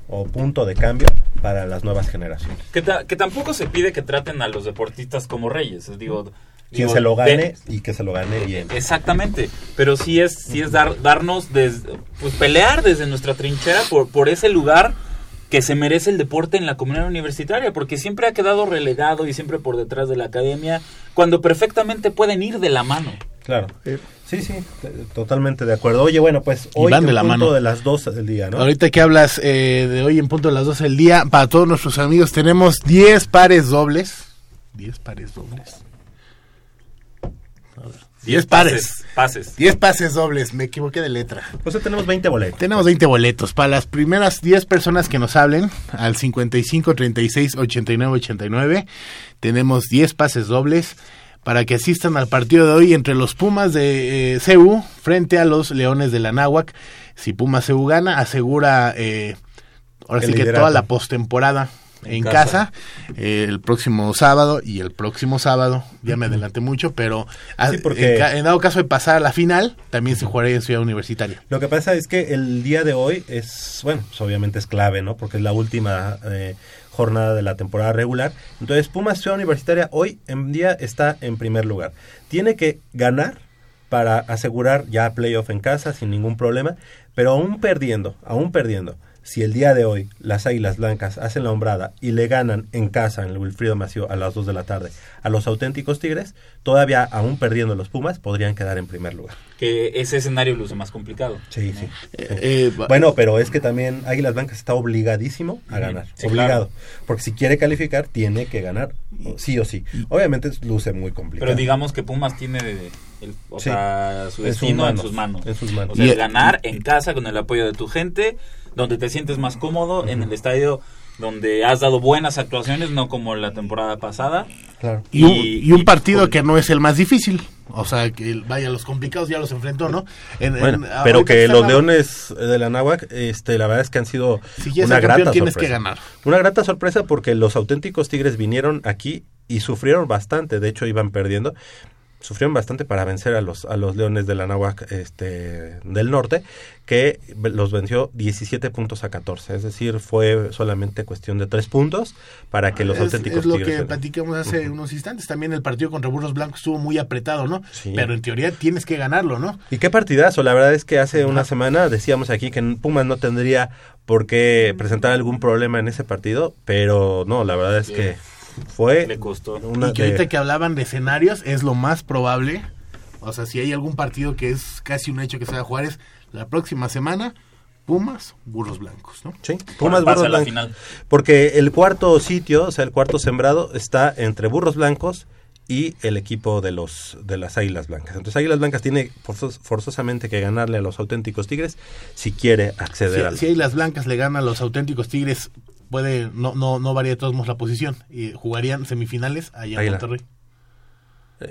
Speaker 3: o punto de cambio para las nuevas generaciones
Speaker 4: Que, ta- que tampoco se pide que traten a los deportistas como reyes. es, Digo,
Speaker 3: quien
Speaker 4: digo,
Speaker 3: se lo
Speaker 4: de-
Speaker 3: gane y que se lo gane bien
Speaker 4: Exactamente, pero sí es, sí es dar, darnos, des- pues pelear desde nuestra trinchera por, por ese lugar que se merece el deporte en la comunidad universitaria, porque siempre ha quedado relegado y siempre por detrás de la academia, cuando perfectamente pueden ir de la mano.
Speaker 3: Claro. Sí, sí, totalmente de acuerdo. Oye, bueno, pues hoy en
Speaker 2: de la
Speaker 3: punto
Speaker 2: mano.
Speaker 3: de las 12 del día, ¿no?
Speaker 2: Ahorita que hablas eh, de hoy en punto de las 12 del día, para todos nuestros amigos tenemos 10 pares dobles. 10 pares dobles. 10 pares.
Speaker 4: Pases.
Speaker 2: 10 pases dobles, me equivoqué de letra.
Speaker 3: O sea, tenemos 20 boletos.
Speaker 2: Tenemos 20 boletos para las primeras 10 personas que nos hablen al 55 36 89 89. Tenemos 10 pases dobles para que asistan al partido de hoy entre los Pumas de eh, CEU frente a los Leones de la Náhuac. Si Pumas CEU gana, asegura eh, ahora
Speaker 3: El
Speaker 2: sí que
Speaker 3: liderato.
Speaker 2: toda la postemporada en, casa,
Speaker 3: casa.
Speaker 2: eh, el próximo sábado y el próximo sábado, ya me adelanté mucho, pero a-
Speaker 3: Sí, porque-
Speaker 2: en, dado caso de pasar a la final, también se jugaría en Ciudad Universitaria.
Speaker 3: Lo que pasa es que el día de hoy es, bueno, pues obviamente es clave, ¿no? Porque es la última eh, jornada de la temporada regular. Entonces, Pumas Ciudad Universitaria hoy en día está en primer lugar. Tiene que ganar para asegurar ya playoff en casa sin ningún problema, pero aún perdiendo, aún perdiendo, si el día de hoy las Águilas Blancas hacen la hombrada y le ganan en casa en el Wilfrido Mació a las 2 de la tarde a los auténticos Tigres, todavía aún perdiendo los Pumas podrían quedar en primer lugar.
Speaker 4: Que ese escenario luce más complicado.
Speaker 3: Sí, sí.
Speaker 2: Eh,
Speaker 3: bueno, pero es que también Águilas Blancas está obligadísimo a ganar.
Speaker 4: Sí,
Speaker 3: obligado.
Speaker 4: claro.
Speaker 3: Porque si quiere calificar, tiene que ganar sí o sí. Obviamente luce muy complicado.
Speaker 4: Pero digamos que Pumas tiene el- o
Speaker 3: Sí.
Speaker 4: sea, su
Speaker 3: En sus
Speaker 4: destino en sus manos.
Speaker 3: en sus manos.
Speaker 4: O sea,
Speaker 2: Y-
Speaker 4: es ganar en casa con el apoyo de tu gente, donde te sientes más cómodo, en el estadio donde has dado buenas actuaciones, no como la temporada pasada.
Speaker 3: Claro.
Speaker 2: Y un, y un partido que no es el más difícil. O sea, que vaya, los complicados ya los enfrentó, ¿no? En- en-
Speaker 3: Bueno, pero que los
Speaker 2: la-
Speaker 3: Leones de la Náhuac, este, la verdad es que han sido
Speaker 2: Si
Speaker 3: una grata
Speaker 2: tienes
Speaker 3: sorpresa.
Speaker 2: que ganar.
Speaker 3: Una grata sorpresa porque los auténticos Tigres vinieron aquí y sufrieron bastante. De hecho, iban perdiendo. Sufrieron bastante para vencer a los a los Leones de la Náhuac este del norte que los venció 17 puntos a 14 es decir fue solamente cuestión de tres puntos para que los
Speaker 2: es,
Speaker 3: auténticos
Speaker 2: es lo
Speaker 3: Tigres
Speaker 2: que platicamos hace unos instantes. También el partido contra Burros Blancos estuvo muy apretado no pero en teoría tienes que ganarlo no
Speaker 3: y qué partidazo la verdad es que hace una semana decíamos aquí que Pumas no tendría por qué presentar algún problema en ese partido pero no la verdad es que fue
Speaker 4: le costó
Speaker 2: y que ahorita que hablaban de escenarios es lo más probable o sea si hay algún partido que es casi un hecho que se va a jugar es la próxima semana Pumas, Burros Blancos, ¿no?
Speaker 3: Sí, Pumas, Burros Blancos. Final. Porque el cuarto sitio, o sea, el cuarto sembrado está entre Burros Blancos y el equipo de los de las Águilas Blancas. Entonces Águilas Blancas tiene forzos, forzosamente que ganarle a los auténticos Tigres si quiere acceder
Speaker 2: si,
Speaker 3: al
Speaker 2: Si Águilas Blancas le gana a los auténticos Tigres, puede no no no varía de todos modos la posición y jugarían semifinales allá en Monterrey.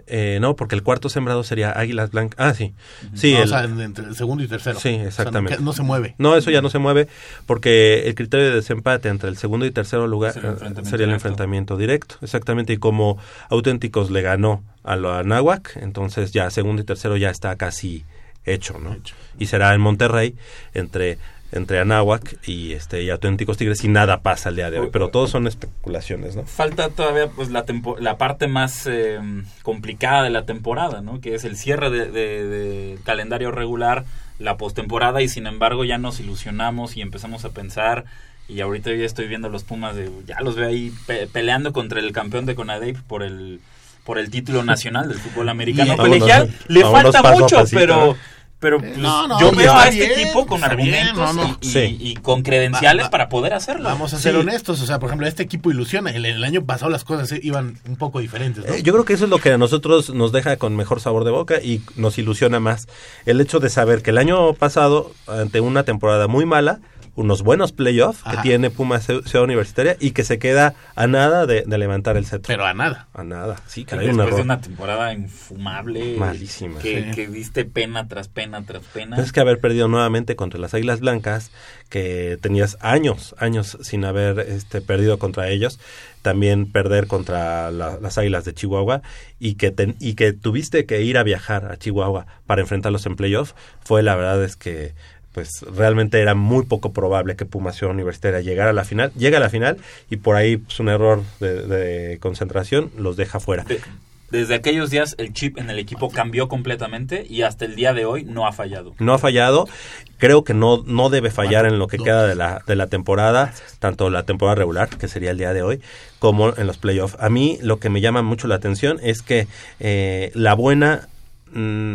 Speaker 3: Eh, no, porque el cuarto sembrado sería Águilas Blancas. Ah, sí. sí
Speaker 2: no,
Speaker 3: el,
Speaker 2: o sea, entre el segundo y tercero.
Speaker 3: Sí, exactamente.
Speaker 2: O sea, no, no, se mueve.
Speaker 3: No, eso ya no se mueve porque el criterio de desempate entre el segundo y tercero lugar
Speaker 4: sería el enfrentamiento,
Speaker 3: sería el
Speaker 4: directo.
Speaker 3: enfrentamiento directo. Exactamente. Y como Auténticos le ganó a lo Anáhuac, entonces ya segundo y tercero ya está casi hecho, ¿no?
Speaker 2: Hecho.
Speaker 3: Y será en Monterrey entre entre Anáhuac y este y Auténticos Tigres y nada pasa el día de hoy, pero todos son especulaciones, ¿no?
Speaker 4: Falta todavía pues la tempo la parte más eh, complicada de la temporada, ¿no? Que es el cierre de, de, de calendario regular, la postemporada y sin embargo ya nos ilusionamos y empezamos a pensar y ahorita yo ya estoy viendo los Pumas de ya los veo ahí pe peleando contra el campeón de Conadep por el por el título nacional del fútbol americano
Speaker 3: Vámonos,
Speaker 4: colegial. Le
Speaker 3: vámonos
Speaker 4: falta mucho,
Speaker 3: pasito,
Speaker 4: pero. Pero
Speaker 2: Eh,
Speaker 4: pues,
Speaker 2: no, no,
Speaker 4: yo veo a este
Speaker 2: bien,
Speaker 4: equipo con
Speaker 2: bien,
Speaker 4: argumentos
Speaker 2: no, no.
Speaker 4: y,
Speaker 3: Sí.
Speaker 4: y- y con credenciales
Speaker 2: Va- va-
Speaker 4: para poder hacerlo.
Speaker 2: Vamos a ser
Speaker 4: Sí.
Speaker 2: honestos, o sea, por ejemplo, este equipo ilusiona. El, el año pasado las cosas eh, iban un poco diferentes, ¿no?
Speaker 3: Eh, yo creo que eso es lo que a nosotros nos deja con mejor sabor de boca y nos ilusiona más. El hecho de saber que el año pasado, ante una temporada muy mala, unos buenos playoffs que tiene Pumas Ciu- Ciudad Universitaria y que se queda a nada de, de levantar el cetro.
Speaker 2: Pero a nada.
Speaker 3: A nada, sí,
Speaker 4: Que después de
Speaker 3: error.
Speaker 4: una temporada infumable.
Speaker 3: Malísima.
Speaker 4: Que,
Speaker 2: Sí.
Speaker 4: que diste pena tras pena tras pena.
Speaker 3: Tienes que haber perdido nuevamente contra las Águilas Blancas, que tenías años, años sin haber este, perdido contra ellos. También perder contra la- las Águilas de Chihuahua y que, ten- y que tuviste que ir a viajar a Chihuahua para enfrentarlos en playoff. Fue la verdad es que pues realmente era muy poco probable que Pumas Ciudad Universitaria llegara a la final. Llega a la final y por ahí pues, un error de, de concentración los deja fuera.
Speaker 4: De- desde aquellos días el chip en el equipo cambió completamente y hasta el día de hoy no ha fallado.
Speaker 3: no ha fallado. Creo que no, no debe fallar en lo que queda de la, de la temporada, tanto la temporada regular, que sería el día de hoy, como en los playoffs. A mí lo que me llama mucho la atención es que eh, la buena, mm,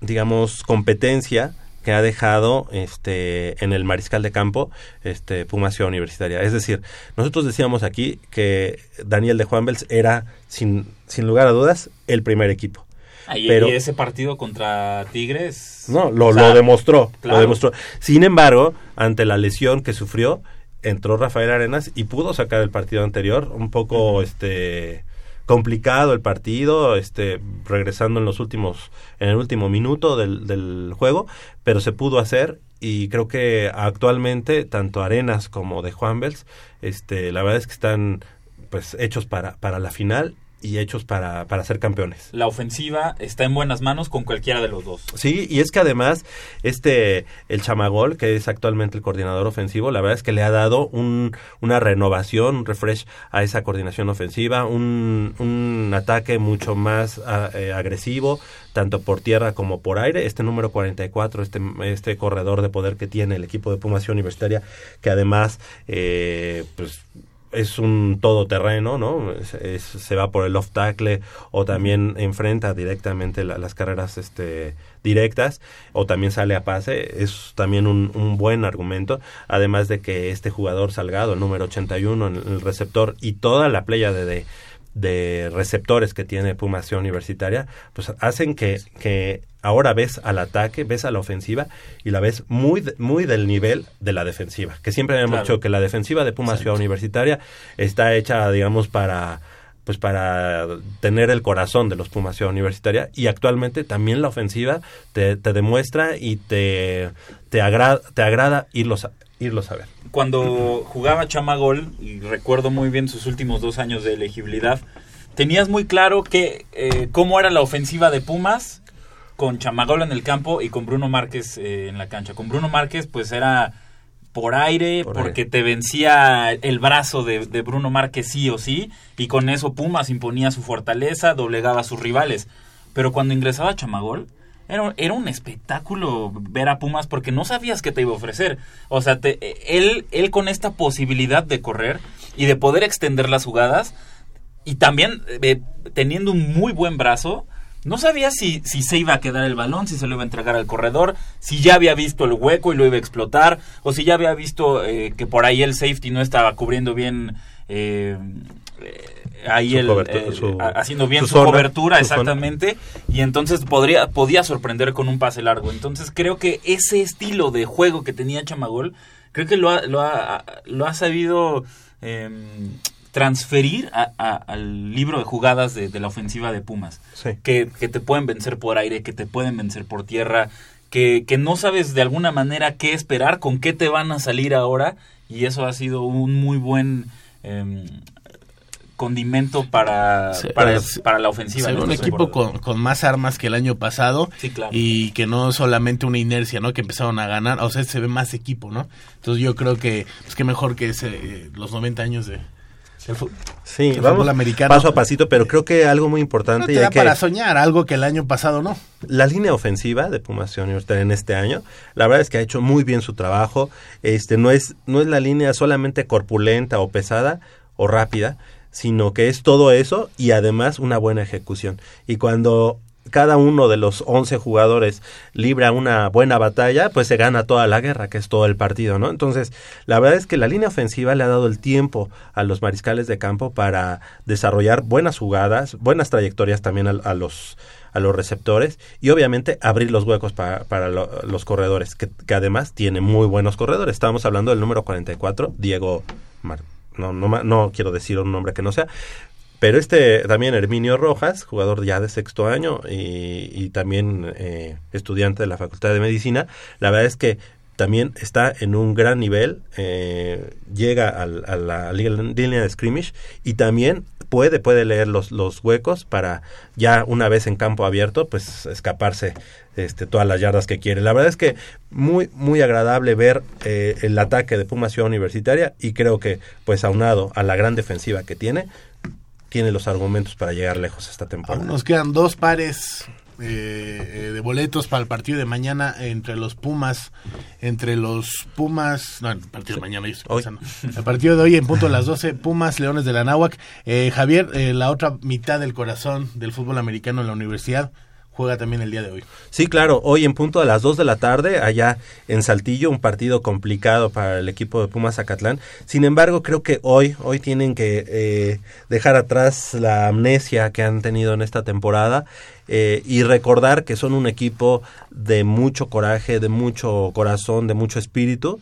Speaker 3: digamos, competencia que ha dejado este en el mariscal de campo este Puma Ciudad Universitaria. Es decir, nosotros decíamos aquí que Daniel de Juanvels era sin, sin lugar a dudas el primer equipo.
Speaker 4: Ah, y,
Speaker 3: Pero-
Speaker 4: y ese partido contra Tigres.
Speaker 3: No, lo,
Speaker 4: o sea,
Speaker 3: lo demostró,
Speaker 4: claro.
Speaker 3: lo demostró. Sin embargo, ante la lesión que sufrió, entró Rafael Arenas y pudo sacar el partido anterior, un poco este complicado el partido, este regresando en los últimos en el último minuto del, del juego, pero se pudo hacer y creo que actualmente tanto Arenas como de Juanvels, este la verdad es que están pues hechos para para la final y hechos para para ser campeones.
Speaker 4: La ofensiva está en buenas manos con cualquiera de los dos.
Speaker 3: Sí, y es que además, este, el Chamagol, que es actualmente el coordinador ofensivo, la verdad es que le ha dado un, una renovación, un refresh a esa coordinación ofensiva, un, un ataque mucho más a- eh, agresivo, tanto por tierra como por aire. Este número 44, este, este corredor de poder que tiene el equipo de Pumación Universitaria, que además, eh, pues, es un todoterreno, ¿no? Se va por el off tackle o también enfrenta directamente la- las carreras este, directas o también sale a pase. Es también un, buen argumento. Además de que este jugador Salgado, el número 81 en el receptor y toda la playa de, de receptores que tiene Puma Ciudad Universitaria, pues hacen que, que ahora ves al ataque, ves a la ofensiva y la ves muy, muy del nivel de la defensiva. Que siempre hemos
Speaker 4: Claro.
Speaker 3: dicho que la defensiva de Puma Ciudad Universitaria está hecha, digamos, para pues para tener el corazón de los Pumas Ciudad Universitaria y actualmente también la ofensiva te, te demuestra y te, te, agrada, te agrada irlos a, irlos a ver.
Speaker 4: Cuando jugaba Chamagol, y recuerdo muy bien sus últimos dos años de elegibilidad, tenías muy claro que eh, cómo era la ofensiva de Pumas con Chamagol en el campo y con Bruno Márquez eh, en la cancha. Con Bruno Márquez pues era por aire,
Speaker 3: Por
Speaker 4: porque te vencía el brazo de, de Bruno Márquez sí o sí, y con eso Pumas imponía su fortaleza, doblegaba a sus rivales. Pero cuando ingresaba Chamagol, era, era un espectáculo ver a Pumas porque no sabías qué te iba a ofrecer. O sea, te- él, él con esta posibilidad de correr y de poder extender las jugadas, y también eh, teniendo un muy buen brazo, no sabía si, si se iba a quedar el balón, si se lo iba a entregar al corredor, si ya había visto el hueco y lo iba a explotar, o si ya había visto eh, que por ahí el safety no estaba cubriendo bien. eh, eh, ahí el, eh,
Speaker 3: su-
Speaker 4: a- haciendo bien
Speaker 3: su
Speaker 4: su,
Speaker 3: zona,
Speaker 4: cobertura
Speaker 3: su zona.
Speaker 4: exactamente y entonces podría podía sorprender con un pase largo entonces creo que ese estilo de juego que tenía Chamagol creo que lo ha, lo ha, lo ha sabido em, transferir a- a- al libro de jugadas de, de la ofensiva de Pumas.
Speaker 3: Sí.
Speaker 4: Que, que te pueden vencer por aire, que te pueden vencer por tierra, que, que no sabes de alguna manera qué esperar, con qué te van a salir ahora, y eso ha sido un muy buen em, condimento para,
Speaker 2: Sí,
Speaker 4: para,
Speaker 2: sí.
Speaker 4: para la ofensiva.
Speaker 2: Un equipo con, con más armas que el año pasado
Speaker 4: Sí, claro.
Speaker 2: y que no solamente una inercia, ¿no? Que empezaron a ganar, o sea, se ve más equipo, ¿no? Entonces yo creo que es que mejor que ese, eh, los 90 años de del fu-
Speaker 3: Sí,
Speaker 2: del
Speaker 3: vamos
Speaker 2: fútbol americano.
Speaker 3: paso a pasito, pero creo que algo muy
Speaker 2: No
Speaker 3: importante
Speaker 2: te
Speaker 3: y hay
Speaker 2: da
Speaker 3: que-
Speaker 2: para soñar algo que el año pasado no.
Speaker 3: La línea ofensiva de Pumas Universitaria en este año, la verdad es que ha hecho muy bien su trabajo. Este no es no es la línea solamente corpulenta o pesada o rápida, sino que es todo eso y además una buena ejecución. Y cuando cada uno de los 11 jugadores libra una buena batalla, pues se gana toda la guerra, que es todo el partido, ¿no? Entonces, la verdad es que la línea ofensiva le ha dado el tiempo a los mariscales de campo para desarrollar buenas jugadas, buenas trayectorias también a, a los a los receptores y obviamente abrir los huecos para, para lo- los corredores, que, que además tiene muy buenos corredores. Estábamos hablando del número 44, Diego Mar no, no, no quiero decir un nombre que no sea, pero este también Herminio Rojas, jugador ya de sexto año y, también eh, estudiante de la Facultad de Medicina, la verdad es que también está en un gran nivel, eh, llega al- a la línea de scrimmage y también puede, puede leer los, los huecos para ya una vez en campo abierto, pues escaparse este, todas las yardas que quiere. La verdad es que muy, muy agradable ver eh, el ataque de Pumas Ciudad Universitaria y creo que pues aunado a la gran defensiva que tiene, tiene los argumentos para llegar lejos esta temporada.
Speaker 2: Nos quedan dos pares eh, eh, de boletos para el partido de mañana entre los Pumas, entre los Pumas, no, el partido de mañana, yo estoy pensando. el partido de hoy en punto a las 12, Pumas Leones de la Náhuac. Eh, Javier, eh, la otra mitad del corazón del fútbol americano en la universidad juega también el día de hoy.
Speaker 3: Sí, claro, hoy en punto a las 2 de la tarde, allá en Saltillo, un partido complicado para el equipo de Pumas Zacatlán. Sin embargo, creo que hoy, hoy tienen que eh, dejar atrás la amnesia que han tenido en esta temporada eh, y recordar que son un equipo de mucho coraje, de mucho corazón, de mucho espíritu.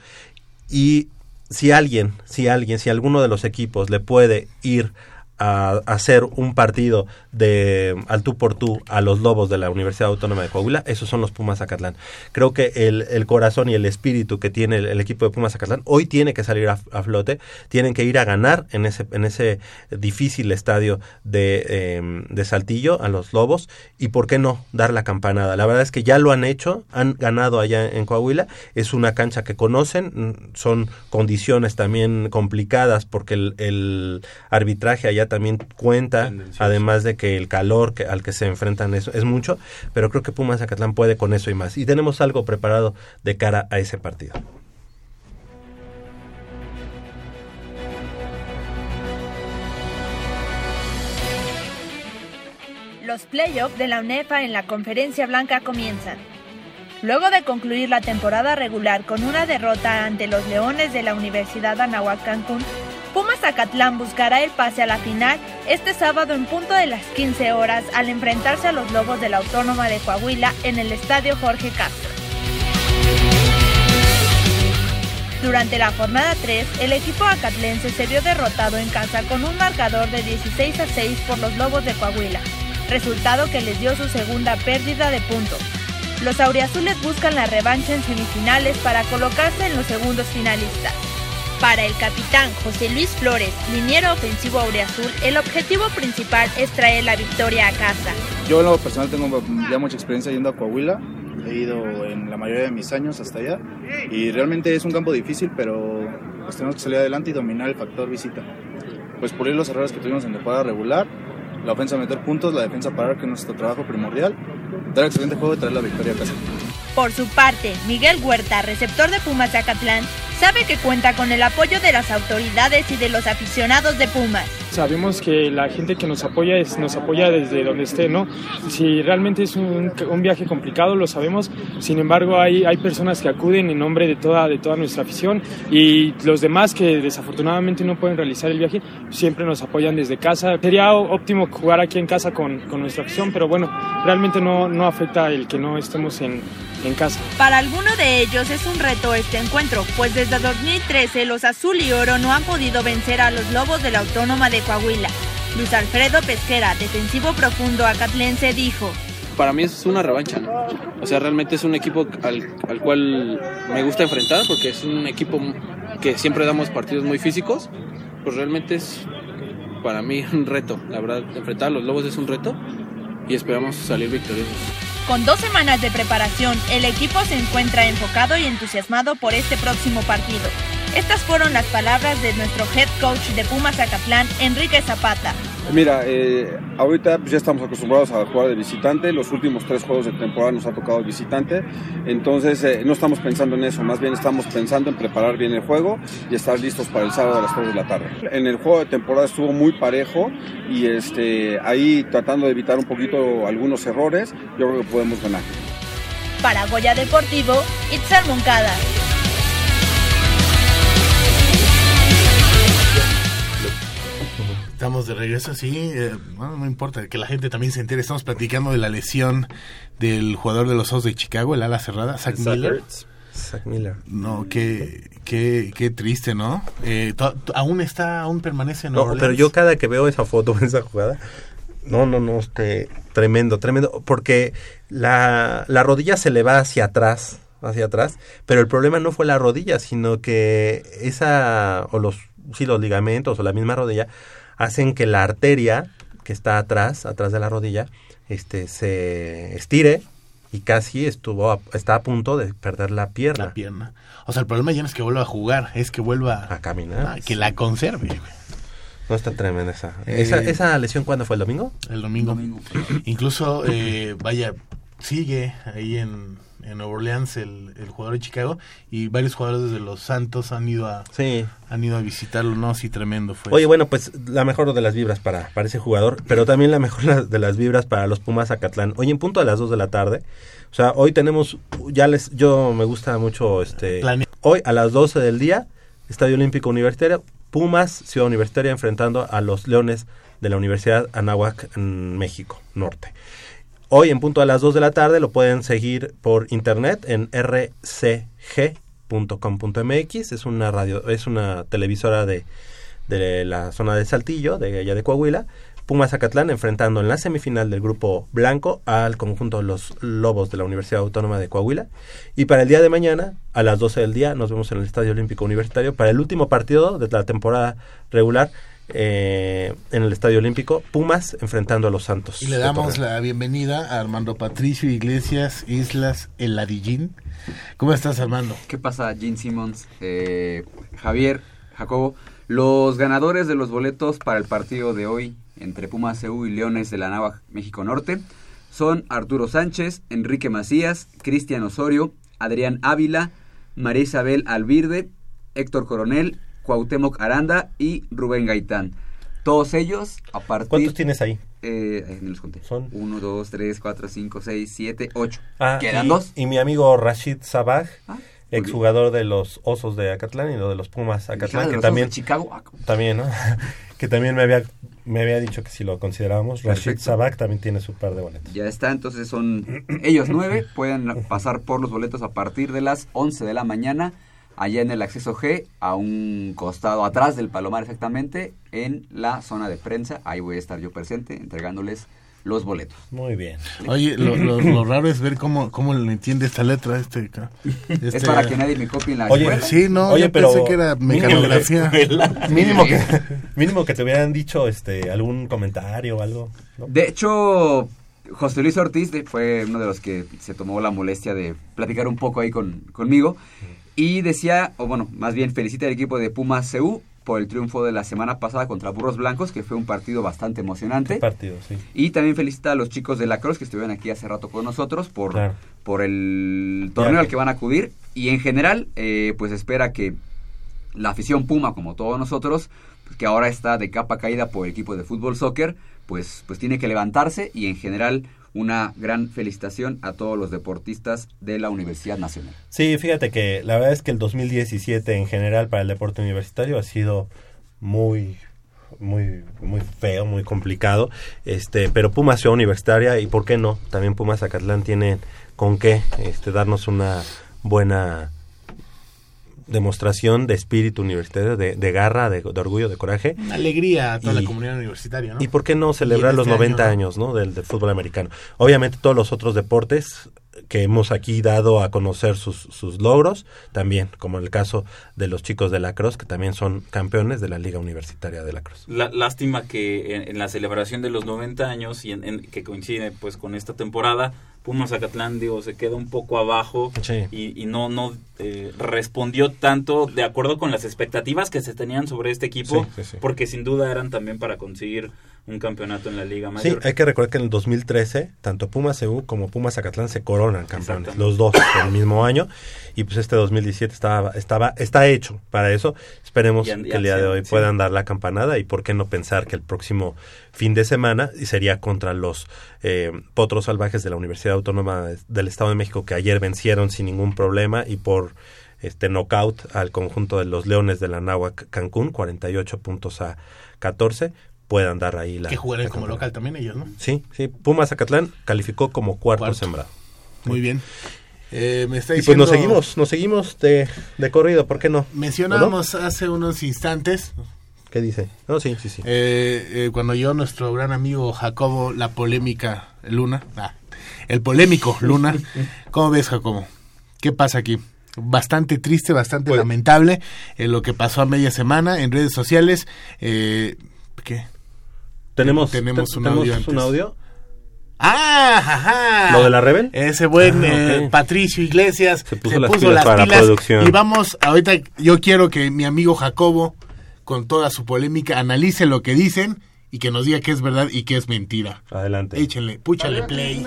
Speaker 3: Y si alguien, si alguien, si alguno de los equipos le puede ir a hacer un partido de al tú por tú a los lobos de la Universidad Autónoma de Coahuila, esos son los Pumas Zacatlán. Creo que el, el corazón y el espíritu que tiene el, equipo de Pumas Zacatlán hoy tiene que salir a, a flote, tienen que ir a ganar en ese, en ese difícil estadio de, eh, de Saltillo a los lobos y por qué no dar la campanada. La verdad es que ya lo han hecho, han ganado allá en Coahuila, es una cancha que conocen, mm, son condiciones también complicadas porque el, el arbitraje allá también cuenta, además de que el calor que, al que se enfrentan es, es mucho, pero creo que Pumas Zacatlán puede con eso y más. Y tenemos algo preparado de cara a ese partido.
Speaker 10: Los playoffs de la UNEFA en la Conferencia Blanca comienzan. Luego de concluir la temporada regular con una derrota ante los Leones de la Universidad Anahuac Cancún, Pumas Zacatlán buscará el pase a la final este sábado en punto de las 15 horas al enfrentarse a los Lobos de la Autónoma de Coahuila en el Estadio Jorge Castro. Durante la jornada 3, el equipo acatlense se vio derrotado en casa con un marcador de 16 a 6 por los Lobos de Coahuila, resultado que les dio su segunda pérdida de puntos. Los auriazules buscan la revancha en semifinales para colocarse en los segundos finalistas. Para el capitán José Luis Flores, liniero ofensivo aureazul, el objetivo principal es traer la victoria a casa.
Speaker 11: Yo en lo personal tengo ya mucha experiencia yendo a Coahuila, he ido en la mayoría de mis años hasta allá y realmente es un campo difícil, pero pues tenemos que salir adelante y dominar el factor visita. Pues pulir los errores que tuvimos en temporada regular, la ofensa meter puntos, la defensa parar que es nuestro trabajo primordial, dar excelente juego y traer la victoria a casa.
Speaker 10: Por su parte, Miguel Huerta, receptor de Pumas de Acatlán, sabe que cuenta con el apoyo de las autoridades y de los aficionados de Pumas.
Speaker 12: Sabemos que la gente que nos apoya es, nos apoya desde donde esté, ¿no? Si realmente es un, un viaje complicado, lo sabemos. Sin embargo, hay, hay personas que acuden en nombre de toda, de toda nuestra afición y los demás que desafortunadamente no pueden realizar el viaje siempre nos apoyan desde casa. Sería óptimo jugar aquí en casa con, con nuestra afición, pero bueno, realmente no, no afecta el que no estemos en, en casa.
Speaker 10: Para alguno de ellos es un reto este encuentro, pues desde 2013 los azul y oro no han podido vencer a los lobos de la Autónoma de Coahuila. Luis Alfredo Pesquera, defensivo profundo acatlense, dijo.
Speaker 13: para mí es una revancha, ¿no? O sea, realmente es un equipo al, al cual me gusta enfrentar porque es un equipo que siempre damos partidos muy físicos. Pues realmente es para mí un reto, la verdad, enfrentar a los Lobos es un reto y esperamos salir victoriosos.
Speaker 10: Con dos semanas de preparación, el equipo se encuentra enfocado y entusiasmado por este próximo partido. Estas fueron las palabras de nuestro head coach de Pumas Acatlán, Enrique Zapata.
Speaker 14: Mira, eh, ahorita pues, ya estamos acostumbrados a jugar de visitante. Los últimos tres juegos de temporada nos ha tocado visitante. Entonces eh, no estamos pensando en eso, más bien estamos pensando en preparar bien el juego y estar listos para el sábado a las 3 de la tarde. En el juego de temporada estuvo muy parejo y este, ahí tratando de evitar un poquito algunos errores, yo creo que podemos ganar.
Speaker 10: Para Goya Deportivo, Itzal Moncada.
Speaker 2: Estamos de regreso, sí. eh, bueno, no importa, que la gente también se entere. Estamos platicando de la lesión del jugador de los Osos de Chicago, el ala cerrada, Zach
Speaker 3: Zach
Speaker 2: Miller.
Speaker 3: Ertz. Zach Miller.
Speaker 2: No, qué, qué, qué triste, ¿no? Eh, aún está, aún permanece en
Speaker 3: No, pero yo cada que veo esa foto, esa jugada, no, no, no, este, tremendo, tremendo, porque la, la rodilla se le va hacia atrás, hacia atrás, pero el problema no fue la rodilla, sino que esa, o los, sí, los ligamentos o la misma rodilla, hacen que la arteria que está atrás, atrás de la rodilla, este, se estire y casi estuvo, a- está a punto de perder la pierna.
Speaker 2: La pierna. O sea, el problema ya no es que vuelva a jugar, es que vuelva
Speaker 3: a caminar.
Speaker 2: Que la conserve. güey.
Speaker 3: No está tremenda esa.
Speaker 2: Eh,
Speaker 3: esa. ¿Esa lesión cuándo fue? ¿El domingo?
Speaker 2: El domingo. Incluso, eh, vaya, sigue ahí en, en Nueva Orleans el, el jugador de Chicago y varios jugadores de los Santos han ido a
Speaker 3: Sí.
Speaker 2: han ido a visitarlo, no, sí tremendo fue.
Speaker 3: Oye, bueno, pues la mejor de las vibras para, para ese jugador, pero también la mejor de las vibras para los Pumas Acatlán. Hoy en punto a las 2 de la tarde. O sea, hoy tenemos, ya les, yo me gusta mucho este. Hoy a las 12 del día, Estadio Olímpico Universitario, Pumas, Ciudad Universitaria, enfrentando a los Leones de la Universidad Anáhuac en México, Norte. Hoy en punto a las 2 de la tarde lo pueden seguir por internet en rcg.com.mx. Es una radio, es una televisora de, de la zona de Saltillo, de allá de Coahuila. Pumas Zacatlán enfrentando en la semifinal del grupo blanco al conjunto de los Lobos de la Universidad Autónoma de Coahuila. Y para el día de mañana, a las 12 del día, nos vemos en el Estadio Olímpico Universitario para el último partido de la temporada regular eh, en el Estadio Olímpico. Pumas enfrentando a los Santos.
Speaker 2: y le damos la bienvenida a Armando Patricio Iglesias Islas El Ladillín. ¿Cómo estás, Armando?
Speaker 15: ¿Qué pasa, Gene Simmons, eh, Javier, Jacobo? Los ganadores de los boletos para el partido de hoy entre Pumas CU y Leones de la Náhuac México Norte son Arturo Sánchez, Enrique Macías, Cristian Osorio, Adrián Ávila, María Isabel Albirde, Héctor Coronel, Cuauhtémoc Aranda y Rubén Gaitán. Todos ellos a partir...
Speaker 3: ¿Cuántos tienes ahí?
Speaker 15: Eh, me los conté.
Speaker 3: Son
Speaker 15: 1, 2, 3, 4, 5, 6, 7, 8.
Speaker 3: Ah,
Speaker 15: ¿Quedan
Speaker 3: y,
Speaker 15: dos?
Speaker 3: y mi amigo Rashid Sabaj,
Speaker 15: bien.
Speaker 3: exjugador de los Osos de Acatlán y lo de los Pumas
Speaker 15: Ah,
Speaker 3: Acatlán,
Speaker 15: de
Speaker 3: que
Speaker 15: los
Speaker 3: también
Speaker 15: Osos de Chicago. Ah,
Speaker 3: también, ¿no? que también me había me había dicho que si lo considerábamos, Rashid. Sabaj también tiene su par de boletos.
Speaker 15: Ya está, entonces son ellos nueve, pueden pasar por los boletos a partir de las 11 de la mañana, allá en el acceso G, a un costado atrás del Palomar exactamente, en la zona de prensa, ahí voy a estar yo presente, entregándoles los boletos.
Speaker 3: Muy bien.
Speaker 2: Oye, lo, lo- lo raro es ver cómo, cómo le entiende esta letra. Este, ca-
Speaker 15: Es
Speaker 2: este-
Speaker 15: para que nadie me copie en la
Speaker 3: Oye,
Speaker 15: escuela.
Speaker 2: Sí, no,
Speaker 3: Oye,
Speaker 2: yo
Speaker 3: pero
Speaker 2: pensé que era
Speaker 3: mínimo
Speaker 2: mecanografía.
Speaker 3: que- mínimo que mínimo que te hubieran dicho este algún comentario o algo. ¿no?
Speaker 15: De hecho, José Luis Ortiz fue uno de los que se tomó la molestia de platicar un poco ahí con, conmigo y decía, o bueno, más bien felicita al equipo de Pumas CU por el triunfo de la semana pasada contra Burros Blancos, que fue un partido bastante emocionante.
Speaker 3: partido, sí.
Speaker 15: Y también felicita a los chicos de la Cruz que estuvieron aquí hace rato con nosotros por,
Speaker 3: Claro.
Speaker 15: por el torneo
Speaker 3: Ya.
Speaker 15: al que van a acudir. Y en general, eh, pues espera que la afición Puma, como todos nosotros, pues, que ahora está de capa caída por el equipo de fútbol soccer, pues, pues tiene que levantarse y en general una gran felicitación a todos los deportistas de la Universidad Nacional.
Speaker 3: Sí, fíjate que la verdad es que el 2017 en general para el deporte universitario ha sido muy muy muy feo, muy complicado. Este, pero Pumas Ciudad Universitaria y por qué no, también Pumas Zacatlán tienen con qué este darnos una buena demostración de espíritu universitario, de, de garra, de, de orgullo, de coraje.
Speaker 2: Una alegría a toda
Speaker 3: Y-
Speaker 2: la comunidad universitaria, ¿no?
Speaker 3: ¿Y por qué no celebrar los
Speaker 2: este
Speaker 3: 90
Speaker 2: año,
Speaker 3: años ¿no? del, del fútbol americano? Obviamente todos los otros deportes que hemos aquí dado a conocer sus, sus logros, también, como en el caso de los chicos de la Cruz, que también son campeones de la Liga Universitaria de la Cruz.
Speaker 4: La- lástima que en, en la celebración de los 90 años y en, en- que coincide pues con esta temporada, Pumas Zacatlán digo se queda un poco abajo
Speaker 3: Sí.
Speaker 4: y, y no no eh, respondió tanto de acuerdo con las expectativas que se tenían sobre este equipo,
Speaker 3: Sí, sí, sí.
Speaker 4: porque sin duda eran también para conseguir un campeonato en la Liga
Speaker 3: Sí,
Speaker 4: Mayor.
Speaker 3: hay que recordar que en el 2013, tanto Pumas CU como Pumas Zacatlán se coronan campeones, los dos el mismo año, y pues este 2017 estaba, estaba, está hecho para eso. Esperemos que el día de hoy
Speaker 4: sí.
Speaker 3: puedan dar la campanada y por qué no pensar que el próximo fin de semana sería contra los eh, potros salvajes de la Universidad Autónoma del Estado de México que ayer vencieron sin ningún problema y por este knockout al conjunto de los Leones de la Náhuac Cancún, 48 puntos a 14, puedan dar ahí la
Speaker 2: que jugarán
Speaker 3: la
Speaker 2: como local también ellos, ¿no?
Speaker 3: Sí, sí. Pumas Zacatlán calificó como cuarto,
Speaker 2: Cuarto.
Speaker 3: sembrado.
Speaker 2: Muy bien. Eh, me está
Speaker 3: Y pues
Speaker 2: diciendo...
Speaker 3: nos seguimos, nos seguimos de, de corrido, ¿por qué no?
Speaker 2: Mencionábamos hace unos instantes.
Speaker 3: ¿Qué dice? No, sí, sí, sí.
Speaker 2: eh, eh, cuando yo, nuestro gran amigo Jacobo, la polémica Luna, ah, el polémico Luna, ¿cómo ves Jacobo? ¿Qué pasa aquí? Bastante triste, bastante
Speaker 3: Pues
Speaker 2: lamentable eh, lo que pasó a media semana en redes sociales. Eh, ¿Qué?
Speaker 3: ¿Tenemos,
Speaker 2: tenemos
Speaker 3: te-
Speaker 2: un
Speaker 3: tenemos
Speaker 2: audio antes.
Speaker 3: un audio?
Speaker 2: ¡Ah! ajá.
Speaker 3: ¿Lo de la Rebel?
Speaker 2: Ese buen
Speaker 3: Ah,
Speaker 2: eh,
Speaker 3: ok.
Speaker 2: Patricio Iglesias se
Speaker 3: puso las pilas para la producción.
Speaker 2: Y vamos, ahorita yo quiero que mi amigo Jacobo, con toda su polémica, analice lo que dicen y que nos diga qué es verdad y qué es mentira.
Speaker 3: Adelante.
Speaker 2: Échenle, púchale play.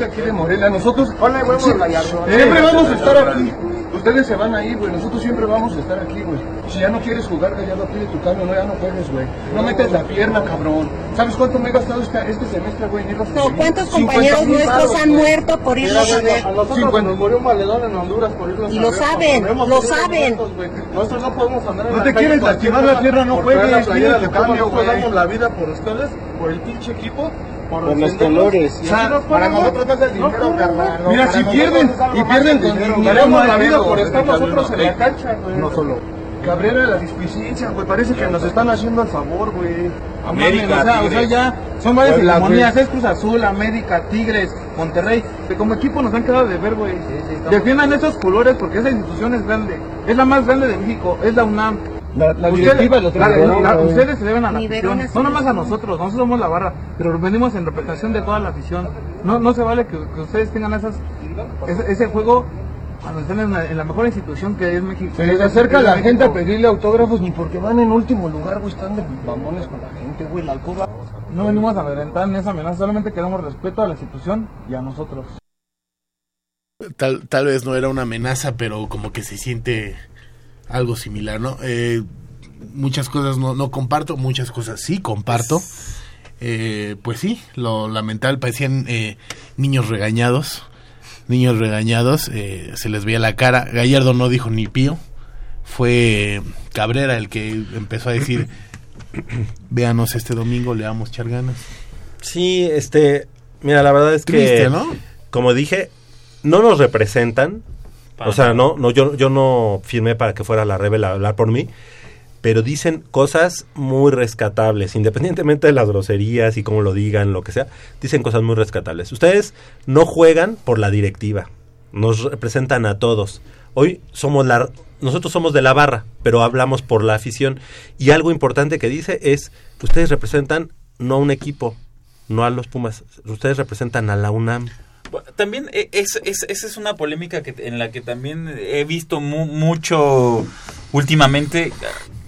Speaker 16: Aquí de Morelia, nosotros siempre
Speaker 17: Eh,
Speaker 16: vamos a estar aquí. Ustedes se van ahí, güey. Nosotros siempre vamos a estar aquí, güey. Si ya no quieres jugar, Gallardo, pide tu cambio. No, ya no juegues, güey. No metes la pierna, cabrón. ¿Sabes cuánto me he gastado esta- este semestre, güey?
Speaker 18: No, ¿cuántos
Speaker 16: 50
Speaker 18: compañeros nuestros han muerto por irlos a ver?
Speaker 16: A nosotros nos murió un valedor en Honduras por irnos
Speaker 18: Y
Speaker 16: a
Speaker 18: lo
Speaker 16: ver,
Speaker 18: saben,
Speaker 16: hemos
Speaker 18: lo saben.
Speaker 16: momentos, güey. Nosotros no podemos andar en No te quieres lastimar la pierna, no juegues. Pide de tu cambio, güey. la vida por ustedes, por el pinche equipo. Por,
Speaker 17: Por los colores.
Speaker 16: Así nos
Speaker 17: Para nosotros no es el dinero,
Speaker 16: No,
Speaker 17: carnal, no,
Speaker 16: Mira, si pierden y pierden con
Speaker 17: dinero,
Speaker 16: la vida por estar
Speaker 17: Carlos,
Speaker 16: nosotros en la cancha, güey.
Speaker 17: no solo.
Speaker 16: Cabrera de la displiciencia, güey. Parece que nos están haciendo el favor, güey.
Speaker 17: América,
Speaker 16: o sea, o sea, ya son varias
Speaker 17: güey.
Speaker 16: Es Cruz Azul, América, Tigres, Monterrey. Que como equipo nos han quedado de ver, güey. Defiendan esos colores porque esa institución es grande. Es la más grande de México. Es la UNAM.
Speaker 17: La, la
Speaker 16: Ustedes-
Speaker 17: directiva los
Speaker 16: la- la-
Speaker 17: güey.
Speaker 16: ustedes se deben a la afición, no nomás a nosotros, nosotros somos la barra, pero venimos en representación de toda la afición. No, no se vale que, que ustedes tengan esas, ese, ese juego cuando están en la, en la mejor institución que es México.
Speaker 17: Se les acerca la gente a pedirle autógrafos ni porque van en último lugar, güey, están de mamones con la gente, güey, la alcoba.
Speaker 16: No venimos a amedrentar ni esa amenaza, solamente queremos respeto a la institución y a nosotros.
Speaker 2: Tal, tal vez no era una amenaza, pero como que se siente algo similar, ¿no? Eh, muchas cosas no, no comparto, muchas cosas sí comparto. Eh, pues sí, lo lamentable parecían eh, niños regañados. Niños regañados, eh, se les veía la cara. Gallardo no dijo ni pío. Fue Cabrera el que empezó a decir: Véanos este domingo, le vamos a echar ganas.
Speaker 3: Sí, este, mira, la verdad es que,
Speaker 2: Triste, ¿no?
Speaker 3: como dije, no nos representan.
Speaker 4: Para
Speaker 3: o sea, no, no, yo, yo no firmé para que fuera la Rebel a hablar por mí. pero dicen cosas muy rescatables, independientemente de las groserías y cómo lo digan, lo que sea, dicen cosas muy rescatables. Ustedes no juegan por la directiva, nos representan a todos. Hoy somos la nosotros somos de la barra, pero hablamos por la afición y algo importante que dice es que ustedes representan no a un equipo, no a los Pumas, ustedes representan a la UNAM.
Speaker 4: También eh, es, es- esa es una polémica que, en la que también he visto mu- mucho últimamente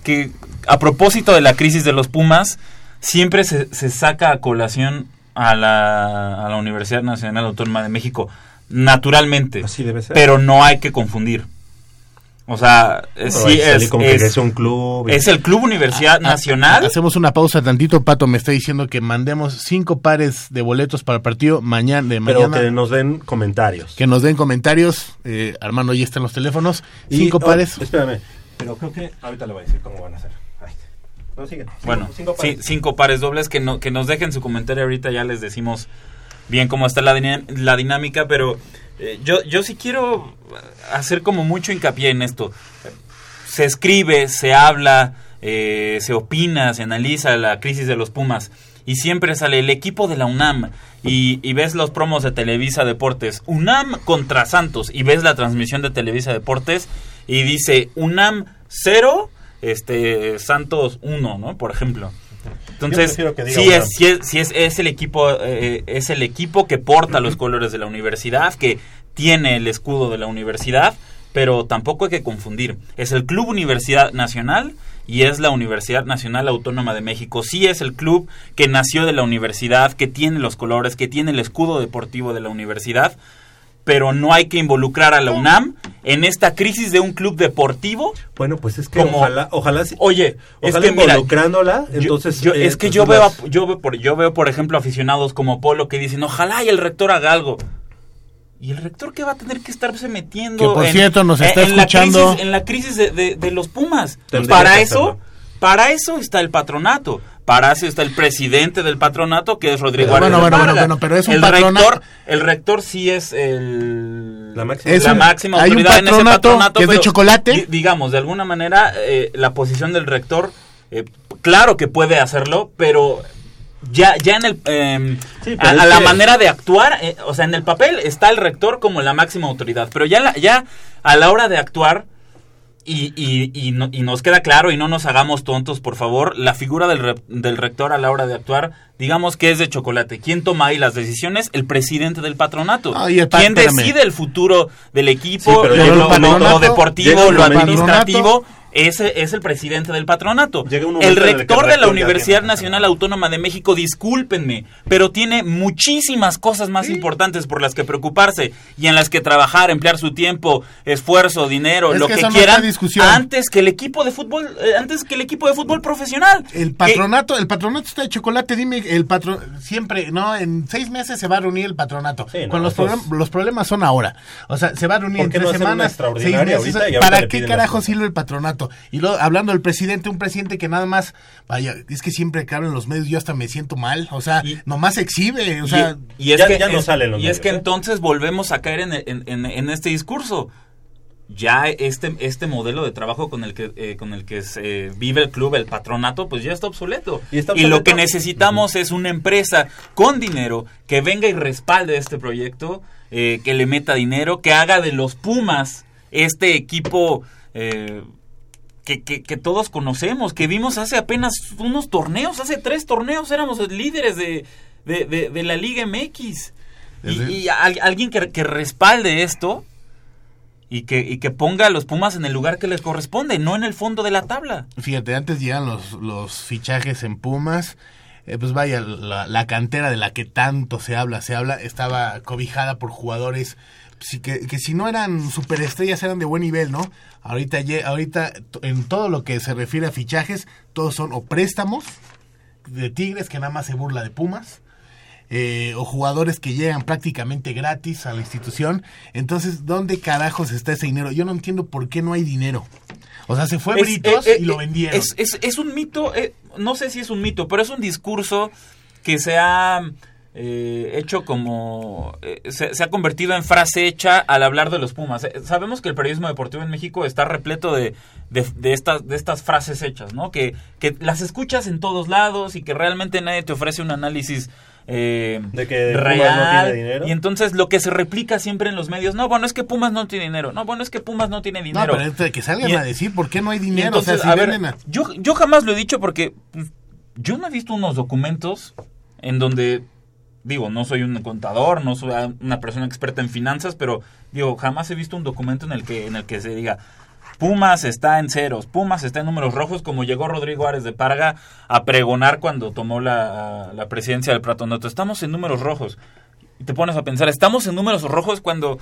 Speaker 4: que a propósito de la crisis de los Pumas siempre se, se saca a colación a la, a la Universidad Nacional Autónoma de México naturalmente
Speaker 3: ser.
Speaker 4: pero no hay que confundir o sea eh, sí
Speaker 2: que salir
Speaker 4: es,
Speaker 2: que
Speaker 4: es-
Speaker 2: es un club y-
Speaker 4: es el Club Universidad
Speaker 2: Ah,
Speaker 4: Nacional
Speaker 2: Hacemos una pausa tantito, Pato me está diciendo que mandemos cinco pares de boletos para el partido mañana de
Speaker 3: Pero
Speaker 2: mañana.
Speaker 3: que nos den comentarios.
Speaker 2: Que nos den comentarios. Eh, Armando ya están los teléfonos.
Speaker 3: Y-
Speaker 2: Cinco
Speaker 3: oh,
Speaker 2: pares.
Speaker 3: espérame, pero creo que ahorita le voy a decir cómo van a hacer. Ay. No, sigue.
Speaker 4: Bueno,
Speaker 3: Cinco- cinco
Speaker 4: sí,
Speaker 3: pares.
Speaker 4: cinco pares dobles que, no, que nos dejen su comentario ahorita, ya les decimos bien cómo está la dinámica, pero eh, yo, yo sí quiero hacer como mucho hincapié en esto. Se escribe, se habla, eh, se opina, se analiza la crisis de los Pumas y siempre sale el equipo de la UNAM y, y ves los promos de Televisa Deportes, UNAM contra Santos y ves la transmisión de Televisa Deportes y dice UNAM 0, este, Santos 1, ¿no? Por ejemplo. Entonces, es, sí es, sí es, es el equipo, eh, es el equipo que porta los colores de la universidad, que tiene el escudo de la universidad, pero tampoco hay que confundir. Es el Club Universidad Nacional y es la Universidad Nacional Autónoma de México. Sí es el club que nació de la universidad, que tiene los colores, que tiene el escudo deportivo de la universidad, pero no hay que involucrar a la UNAM en esta crisis de un club deportivo.
Speaker 3: Bueno, pues es que ojalá,
Speaker 4: Oye, es
Speaker 3: ojalá
Speaker 4: que mira,
Speaker 3: involucrándola,
Speaker 4: yo-
Speaker 3: entonces
Speaker 4: yo-
Speaker 3: eh,
Speaker 4: es que
Speaker 3: pues
Speaker 4: yo veo, a- yo veo por, yo veo por ejemplo aficionados como Polo que dicen ojalá y el rector haga algo. Y el rector que va a tener que estarse metiendo.
Speaker 2: Que, por
Speaker 4: en-
Speaker 2: cierto, nos
Speaker 4: en-
Speaker 2: está
Speaker 4: en la
Speaker 2: escuchando-
Speaker 4: crisis- en la crisis de, de- de los Pumas.
Speaker 2: Tendría
Speaker 4: para
Speaker 2: que
Speaker 4: eso, para eso está el patronato. Para eso está el presidente del patronato, que es Rodrigo
Speaker 2: bueno,
Speaker 4: Arias
Speaker 2: bueno, bueno, bueno, pero es un
Speaker 4: el
Speaker 2: patrona-
Speaker 4: rector, el rector sí es el
Speaker 3: la máxima,
Speaker 2: Es
Speaker 4: la
Speaker 2: un-
Speaker 4: máxima
Speaker 2: hay un
Speaker 4: autoridad en ese
Speaker 2: patronato
Speaker 4: patronato
Speaker 2: que es de
Speaker 4: pero
Speaker 2: chocolate.
Speaker 4: di- digamos de alguna manera eh, la posición del rector eh, claro que puede hacerlo pero ya ya en el eh,
Speaker 3: Sí,
Speaker 4: a, la
Speaker 3: que-
Speaker 4: manera de actuar eh, o sea en el papel está el rector como la máxima autoridad pero ya la- ya a la hora de actuar y, y, y, no- y nos queda claro y no nos hagamos tontos, por favor, la figura del, re- del rector a la hora de actuar, digamos que es de chocolate. ¿Quién toma ahí las decisiones? El presidente del patronato.
Speaker 2: Ah, y el pa-
Speaker 4: ¿Quién
Speaker 2: espérame.
Speaker 4: decide el futuro del equipo,
Speaker 2: Sí, pero
Speaker 4: lo, deportivo, lo
Speaker 2: patronato.
Speaker 4: administrativo? Ese es el presidente del patronato. El rector de la Universidad Nacional Autónoma de México, discúlpenme, pero tiene muchísimas cosas más importantes por las que preocuparse y en las que trabajar, emplear su tiempo, esfuerzo, dinero,
Speaker 2: Es
Speaker 4: lo
Speaker 2: que
Speaker 4: que, quieran, antes que el equipo de fútbol, eh, antes que el equipo de fútbol profesional.
Speaker 2: El patronato, el patronato está de chocolate, dime, el patro siempre, ¿no? En seis meses se va a reunir el patronato.
Speaker 3: Sí, no,
Speaker 2: Con los,
Speaker 3: pues-
Speaker 2: problem- los problemas son ahora. O sea, se va a reunir
Speaker 3: ¿Por
Speaker 2: en tres
Speaker 3: no hacer una
Speaker 2: semanas, seis meses.
Speaker 3: ahorita
Speaker 2: ¿Para qué carajo sirve el patronato? Y luego, hablando del presidente, un presidente que nada más, vaya, es que siempre que hablan los medios yo hasta me siento mal. O sea, nomás exhibe, o sea...
Speaker 4: y es
Speaker 3: ya-
Speaker 4: que,
Speaker 3: ya no
Speaker 4: es-
Speaker 3: salen los
Speaker 4: y es que
Speaker 3: ¿eh?
Speaker 4: entonces volvemos a caer en, en- en- en este discurso. Ya este, este modelo de trabajo con el que eh, con el que se vive el club, el patronato, pues ya está obsoleto.
Speaker 3: Y está
Speaker 4: lo que necesitamos es una empresa con dinero que venga y respalde este proyecto, eh, que le meta dinero, que haga de los Pumas este equipo eh, que, que- que todos conocemos, que vimos hace apenas unos torneos, hace tres torneos éramos líderes de, de, de- de la Liga MX. Y, y al- alguien que, que respalde esto y que, y que ponga a los Pumas en el lugar que les corresponde, no en el fondo de la tabla.
Speaker 2: Fíjate, antes llegan los, los fichajes en Pumas. eh, pues vaya, la, la cantera de la que tanto se habla, se habla, estaba cobijada por jugadores sí, que, que si no eran superestrellas eran de buen nivel, ¿no? Ahorita, ahorita en todo lo que se refiere a fichajes, todos son o préstamos de Tigres que nada más se burla de Pumas. eh, o jugadores que llegan prácticamente gratis a la institución. Entonces, ¿dónde carajos está ese dinero? Yo no entiendo por qué no hay dinero. O sea, se fue
Speaker 4: Es-
Speaker 2: Britos
Speaker 4: eh, eh,
Speaker 2: y lo vendieron.
Speaker 4: Es, es- es un mito, no sé si es un mito, pero es un discurso que se ha eh, hecho como... eh, se, se ha convertido en frase hecha al hablar de los Pumas. Eh, sabemos que el periodismo deportivo en México está repleto de, de, de estas, de estas frases hechas, ¿no? Que, que las escuchas en todos lados y que realmente nadie te ofrece un análisis eh,
Speaker 3: De que
Speaker 4: real.
Speaker 3: no tiene dinero.
Speaker 4: Y entonces lo que se replica siempre en los medios, no, bueno, es que Pumas no tiene dinero. No, bueno, es que Pumas no tiene
Speaker 2: No,
Speaker 4: dinero.
Speaker 2: pero esto de que salgan
Speaker 4: Y-
Speaker 2: a decir por qué no hay dinero.
Speaker 4: entonces,
Speaker 2: o sea, si
Speaker 4: a ver,
Speaker 2: venden a-
Speaker 4: yo, yo jamás lo he dicho porque pues, yo no he visto unos documentos en donde, digo, no soy un contador, no soy una persona experta en finanzas, pero digo, jamás he visto un documento en el que, en el que se diga, Pumas está en ceros, Pumas está en números rojos, como llegó Rodrigo Árez de Parga a pregonar cuando tomó la, la presidencia del Platonato. Estamos en números rojos. Y te pones a pensar, estamos en números rojos cuando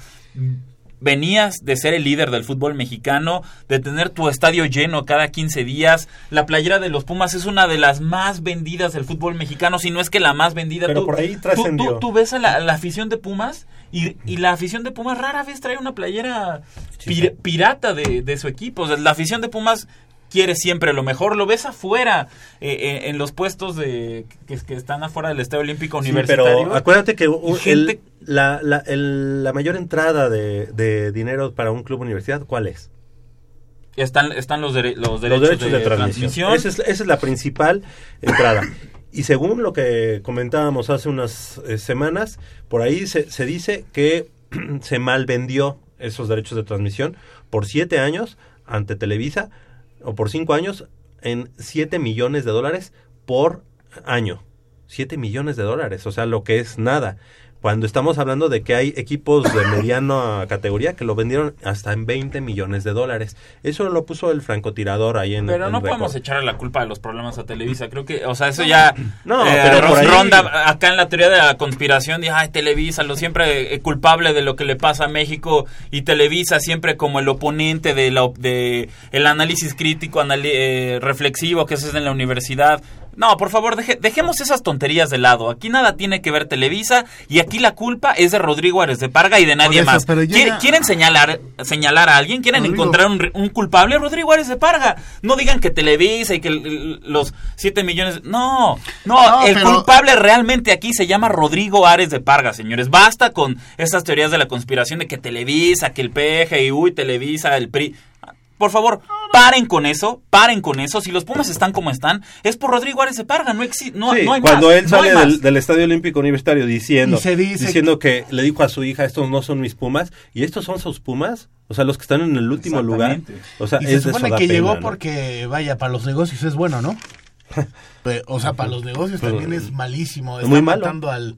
Speaker 4: venías de ser el líder del fútbol mexicano, de tener tu estadio lleno cada 15 días. La playera de los Pumas es una de las más vendidas del fútbol mexicano, si no es que la más vendida.
Speaker 3: Pero
Speaker 4: Tú-
Speaker 3: por ahí
Speaker 4: tú-
Speaker 3: trascendió.
Speaker 4: Tú, tú ves a la, la afición de Pumas y, y la afición de Pumas rara vez trae una playera pir- pirata de, de su equipo. O sea, la afición de Pumas quiere siempre lo mejor. Lo ves afuera, eh, eh, en los puestos de que, que están afuera del Estadio Olímpico
Speaker 3: Sí,
Speaker 4: Universitario.
Speaker 3: pero acuérdate que un-
Speaker 4: Y gente-
Speaker 3: el- la, la, el- la mayor entrada de, de dinero para un club universidad, ¿cuál es?
Speaker 4: Están, están los, dere- los
Speaker 3: Los
Speaker 4: derechos,
Speaker 3: de, transmisión. Esa es, esa es la principal entrada. Y según lo que comentábamos hace unas eh, semanas, por ahí se, se dice que se malvendió esos derechos de transmisión por siete años ante Televisa, o por cinco años, en siete millones de dólares por año. Siete millones de dólares, o sea, lo que es nada. Cuando estamos hablando de que hay equipos de mediana categoría que lo vendieron hasta en 20 millones de dólares. Eso lo puso el francotirador ahí en
Speaker 4: Pero
Speaker 3: en
Speaker 4: no podemos echarle la culpa de los problemas a Televisa. Creo que, o sea, eso ya
Speaker 3: No,
Speaker 4: eh,
Speaker 3: pero por ahí-
Speaker 4: ronda acá en la teoría de la conspiración de, ay, Televisa, lo siempre eh, culpable de lo que le pasa a México y Televisa siempre como el oponente de, la, de el análisis crítico, anali- eh, reflexivo que se hace en la universidad. No, por favor, deje- dejemos esas tonterías de lado. Aquí nada tiene que ver Televisa y aquí la culpa es de Rodrigo Árez de Parga y de nadie
Speaker 2: eso,
Speaker 4: más.
Speaker 2: pero
Speaker 4: ¿Quiere-
Speaker 2: llega-
Speaker 4: ¿Quieren señalar, señalar a alguien? ¿Quieren
Speaker 2: Rodrigo.
Speaker 4: encontrar un, un culpable? Rodrigo Árez de Parga. No digan que Televisa y que los 7 millones... No, no,
Speaker 2: No,
Speaker 4: el
Speaker 2: pero-
Speaker 4: culpable realmente aquí se llama Rodrigo Árez de Parga, señores. Basta con esas teorías de la conspiración de que Televisa, que el PGI, y Televisa, el PRI... Por favor, paren con eso, paren con eso. Si los Pumas están como están, es por Rodrigo Árez de Parga. No, exi- no,
Speaker 3: Sí,
Speaker 4: no hay
Speaker 3: cuando
Speaker 4: más,
Speaker 3: él
Speaker 4: no
Speaker 3: sale del, del Estadio Olímpico Universitario diciendo,
Speaker 2: Y se dice
Speaker 3: diciendo que... le dijo a su hija, estos no son mis Pumas, y estos son sus Pumas, o sea, los que están en el último lugar. O sea,
Speaker 2: y
Speaker 3: es
Speaker 2: se supone que
Speaker 3: pena,
Speaker 2: llegó
Speaker 3: ¿no?
Speaker 2: porque, vaya, para los negocios es bueno, ¿no? O sea, para los negocios
Speaker 3: Pero-
Speaker 2: también es malísimo.
Speaker 3: es
Speaker 2: Está
Speaker 3: muy malo.
Speaker 2: matando al,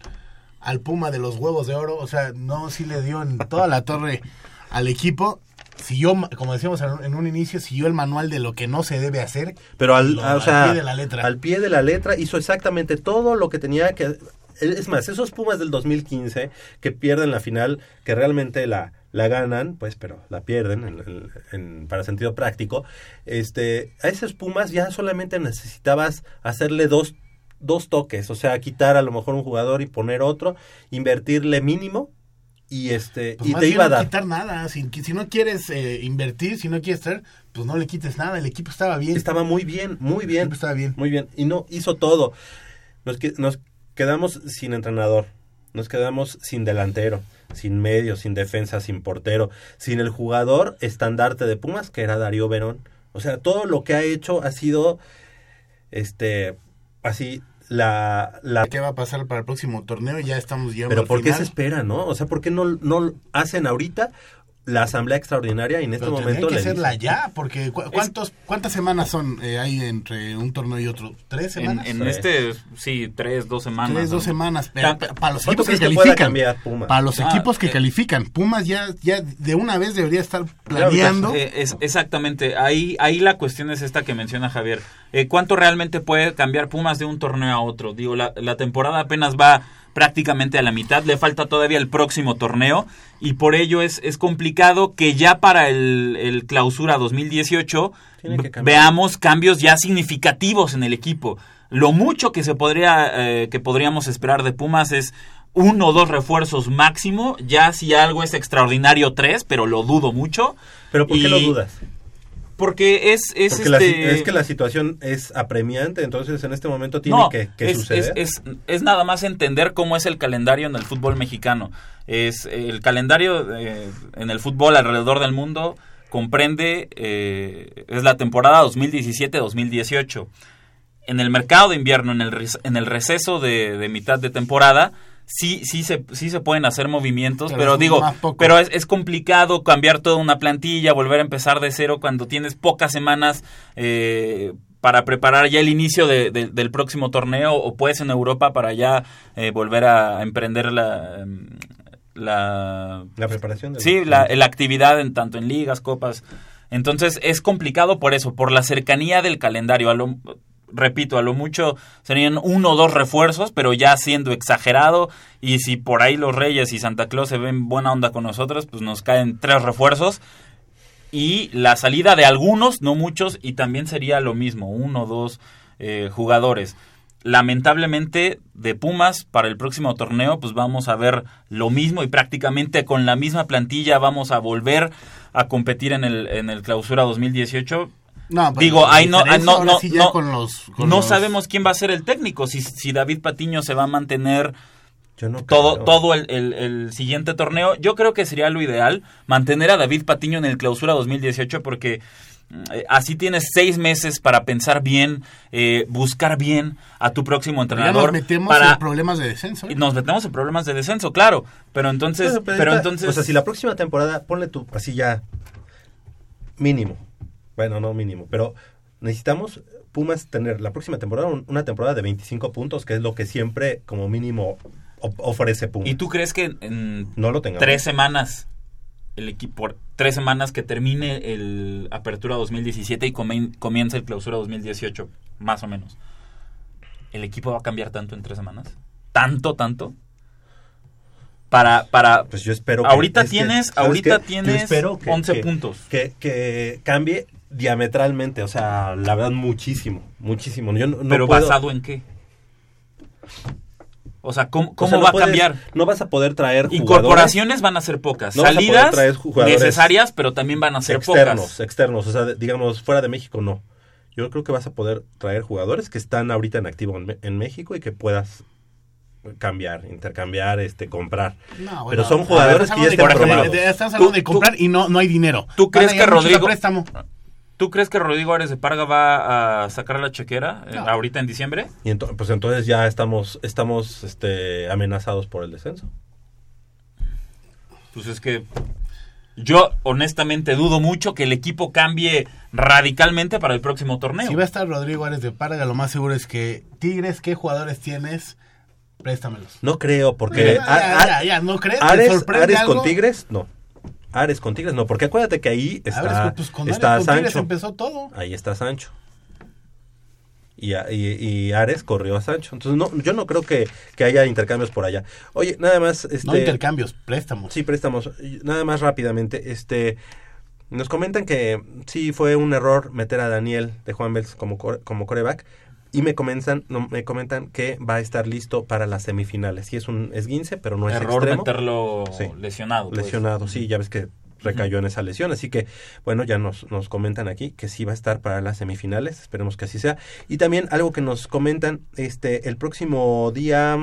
Speaker 2: al Puma de los huevos de oro. O sea, no, sí le dio en toda la torre al equipo. Siguió, como decíamos en un- inicio, siguió el manual de lo que no se debe hacer.
Speaker 3: Pero al,
Speaker 2: Lo-
Speaker 3: a- o
Speaker 2: al pie de la letra.
Speaker 3: al pie de la letra hizo exactamente todo lo que tenía que... Es más, esos Pumas del 2015 que pierden la final, que realmente la, la ganan, pues, pero la pierden en- en- en- para sentido práctico, este, a esos Pumas ya solamente necesitabas hacerle dos, dos toques, o sea, quitar a lo mejor un jugador y poner otro, invertirle mínimo y este
Speaker 2: Pues
Speaker 3: y te iba a
Speaker 2: no
Speaker 3: dar.
Speaker 2: quitar nada. Si, si no quieres eh, invertir, si no quieres traer, pues no le quites nada. El equipo estaba bien.
Speaker 3: Estaba muy bien, muy bien.
Speaker 2: Estaba bien.
Speaker 3: Muy bien. Y no hizo todo. Nos, nos quedamos sin entrenador. Nos quedamos sin delantero, sin medio, sin defensa, sin portero, sin el jugador estandarte de Pumas, que era Darío Verón. O sea, todo lo que ha hecho ha sido, este, así, la... la
Speaker 2: ¿Qué va a pasar para el próximo torneo? Ya estamos llegando
Speaker 3: pero ¿por qué se espera, no? O sea, ¿por qué no, no hacen ahorita la asamblea extraordinaria y en este
Speaker 2: Pero
Speaker 3: momento
Speaker 2: que
Speaker 3: le
Speaker 2: hacerla ya, porque cu- ¿cuántos, ¿cuántas semanas son eh, hay entre un torneo y otro? ¿Tres
Speaker 4: En,
Speaker 2: semanas?
Speaker 4: en este, sí, tres, dos semanas.
Speaker 2: Tres,
Speaker 4: ¿no?
Speaker 2: dos semanas. Pero para los
Speaker 3: ¿Cuánto
Speaker 2: equipos que califican. Para los
Speaker 4: Ah,
Speaker 2: equipos que
Speaker 4: eh.
Speaker 2: califican. Pumas ya, ya de una vez debería estar planeando.
Speaker 4: Eh, es, exactamente, ahí, ahí la cuestión es esta que menciona Javier. Eh, ¿Cuánto realmente puede cambiar Pumas de un torneo a otro? Digo, la, la temporada apenas va prácticamente a la mitad, le falta todavía el próximo torneo y por ello es, es complicado que ya para el, el clausura 2018
Speaker 3: Tiene que
Speaker 4: ve-
Speaker 3: cambiar.
Speaker 4: veamos cambios ya significativos en el equipo. Lo mucho que se podría, eh, que podríamos esperar de Pumas es uno o dos refuerzos máximo, ya si algo es extraordinario tres, pero lo dudo mucho.
Speaker 3: ¿Pero por qué
Speaker 4: Y-
Speaker 3: lo dudas?
Speaker 4: Porque es, es
Speaker 3: Porque la si-
Speaker 4: este...
Speaker 3: es que la situación es apremiante, entonces en este momento tiene
Speaker 4: No,
Speaker 3: que, que
Speaker 4: es,
Speaker 3: suceder.
Speaker 4: es- es- es nada más entender cómo es el calendario en el fútbol mexicano. Es el calendario eh, en el fútbol alrededor del mundo comprende eh, es la temporada 2017-2018. En el mercado de invierno, en el, en el receso de, de mitad de temporada, sí, sí se, sí se pueden hacer movimientos,
Speaker 2: Pero
Speaker 4: digo, pero es, es complicado cambiar toda una plantilla, volver a empezar de cero cuando tienes pocas semanas eh, para preparar ya el inicio de- de- del próximo torneo o puedes en Europa para ya eh, volver a emprender la... em, la,
Speaker 3: La preparación del-
Speaker 4: Sí, la, la actividad en tanto en ligas, copas. Entonces es complicado por eso, por la cercanía del calendario. A lo, repito, a lo mucho serían uno o dos refuerzos, pero ya siendo exagerado. Y si por ahí los Reyes y Santa Claus se ven buena onda con nosotros, pues nos caen tres refuerzos. Y la salida de algunos, no muchos, y también sería lo mismo, uno o dos eh, jugadores. Lamentablemente, de Pumas para el próximo torneo, pues vamos a ver lo mismo y prácticamente con la misma plantilla vamos a volver a competir en el, en el clausura 2018.
Speaker 2: No, pero
Speaker 4: Digo, ahí no, no, no,
Speaker 2: sí
Speaker 4: no,
Speaker 2: con los- con
Speaker 4: no
Speaker 2: los-
Speaker 4: sabemos quién va a ser el técnico, si, si David Patiño se va a mantener
Speaker 3: no
Speaker 4: todo,
Speaker 3: creo.
Speaker 4: todo el, el- el siguiente torneo. Yo creo que sería lo ideal mantener a David Patiño en el clausura 2018 porque eh, así tienes seis meses para pensar bien, eh, buscar bien a tu próximo
Speaker 2: Pero ya
Speaker 4: entrenador.
Speaker 2: nos metemos
Speaker 4: para,
Speaker 2: en problemas de descenso. ¿eh?
Speaker 4: y nos metemos en problemas de descenso, claro. Pero entonces,
Speaker 3: Bueno,
Speaker 4: pero,
Speaker 3: está-
Speaker 4: entonces,
Speaker 3: O sea, si la próxima temporada, ponle tú así ya mínimo. Bueno, no mínimo, pero necesitamos Pumas tener la próxima temporada un- una temporada de 25 puntos, que es lo que siempre como mínimo ofrece Pumas.
Speaker 4: ¿Y tú crees que en
Speaker 3: No lo tengamos.
Speaker 4: tres semanas, el equipo, por tres semanas que termine el Apertura 2017 y comien- comience el Clausura 2018, más o menos, el equipo va a cambiar tanto en tres semanas? ¿Tanto, tanto? Para, para,
Speaker 3: pues yo espero que-
Speaker 4: ahorita
Speaker 3: que,
Speaker 4: tienes,
Speaker 3: ¿sabes
Speaker 4: ahorita tienes
Speaker 3: espero que-
Speaker 4: 11
Speaker 3: que-
Speaker 4: puntos.
Speaker 3: Que, que cambie diametralmente, o sea, la verdad muchísimo, muchísimo. Yo no, no
Speaker 4: Pero
Speaker 3: puedo-
Speaker 4: basado en qué? O sea, ¿cómo,
Speaker 3: O
Speaker 4: cómo
Speaker 3: sea, no
Speaker 4: va
Speaker 3: puedes-
Speaker 4: a cambiar?
Speaker 3: No vas a poder traer jugadores
Speaker 4: Incorporaciones van a ser pocas.
Speaker 3: No vas a poder
Speaker 4: Salidas necesarias, pero también van a ser
Speaker 3: externos,
Speaker 4: pocas.
Speaker 3: externos, o sea, de- digamos fuera de México no. Yo creo que vas a poder traer jugadores que están ahorita en activo en, México y que puedas cambiar, intercambiar, este, comprar.
Speaker 2: No, bueno,
Speaker 3: Pero son
Speaker 2: ver,
Speaker 3: jugadores
Speaker 2: estamos
Speaker 3: que ya están
Speaker 2: de-
Speaker 3: probados.
Speaker 2: de- de- Estamos hablando de comprar y no, no hay dinero.
Speaker 4: ¿Tú crees que Rodrigo
Speaker 2: préstamo.
Speaker 4: ¿Tú crees que Rodrigo Árez de Parga va a sacar la chequera eh,
Speaker 2: No.
Speaker 4: ahorita en diciembre?
Speaker 3: Y ento- pues entonces ya estamos, estamos este, amenazados por el descenso.
Speaker 4: Pues es que yo honestamente dudo mucho que el equipo cambie radicalmente para el próximo torneo.
Speaker 2: Si va a estar Rodrigo Árez de Parga, lo más seguro es que Tigres, ¿qué jugadores tienes? Préstamelos.
Speaker 3: No creo, porque
Speaker 2: Ya, ya, ya, ya, ¿no crees? ¿Te
Speaker 3: Ares, Ares con Tigres, no. Ares con Tigres, no, porque acuérdate que ahí está,
Speaker 2: Ares, pues, con
Speaker 3: está
Speaker 2: Ares con
Speaker 3: Sancho.
Speaker 2: empezó todo.
Speaker 3: Ahí está Sancho. Y, y- y Ares corrió a Sancho. Entonces, no, yo no creo que, que haya intercambios por allá. Oye, nada más. Este,
Speaker 2: No intercambios, préstamos.
Speaker 3: Sí, préstamos. Nada más rápidamente. Este, nos comentan que sí fue un error meter a Daniel de Juan Bels como, como coreback. Y me comentan, no, me comentan que va a estar listo para las semifinales. Sí, es un esguince, pero no es
Speaker 4: Error
Speaker 3: extremo.
Speaker 4: meterlo
Speaker 3: Sí.
Speaker 4: lesionado. pues.
Speaker 3: Lesionado, sí, ya ves que recayó en esa lesión. Así que, bueno, ya nos, nos comentan aquí que sí va a estar para las semifinales. Esperemos que así sea. Y también algo que nos comentan, este, el próximo día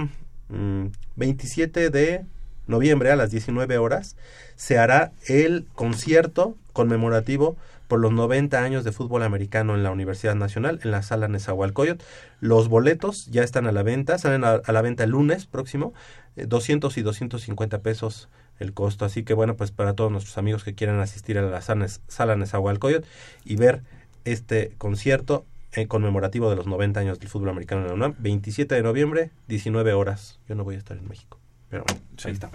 Speaker 3: mm, 27 de noviembre a las 19 horas se hará el concierto conmemorativo por los 90 años de fútbol americano en la Universidad Nacional, en la sala Nezahualcóyotl. Los boletos ya están a la venta, salen a, a la venta el lunes próximo, eh, 200 y 250 pesos el costo. Así que bueno, pues para todos nuestros amigos que quieran asistir a la sala, sala Nezahualcóyotl y ver este concierto eh, conmemorativo de los 90 años del fútbol americano en la UNAM, 27 de noviembre, 19 horas. Yo no voy a estar en México, pero bueno, ahí está.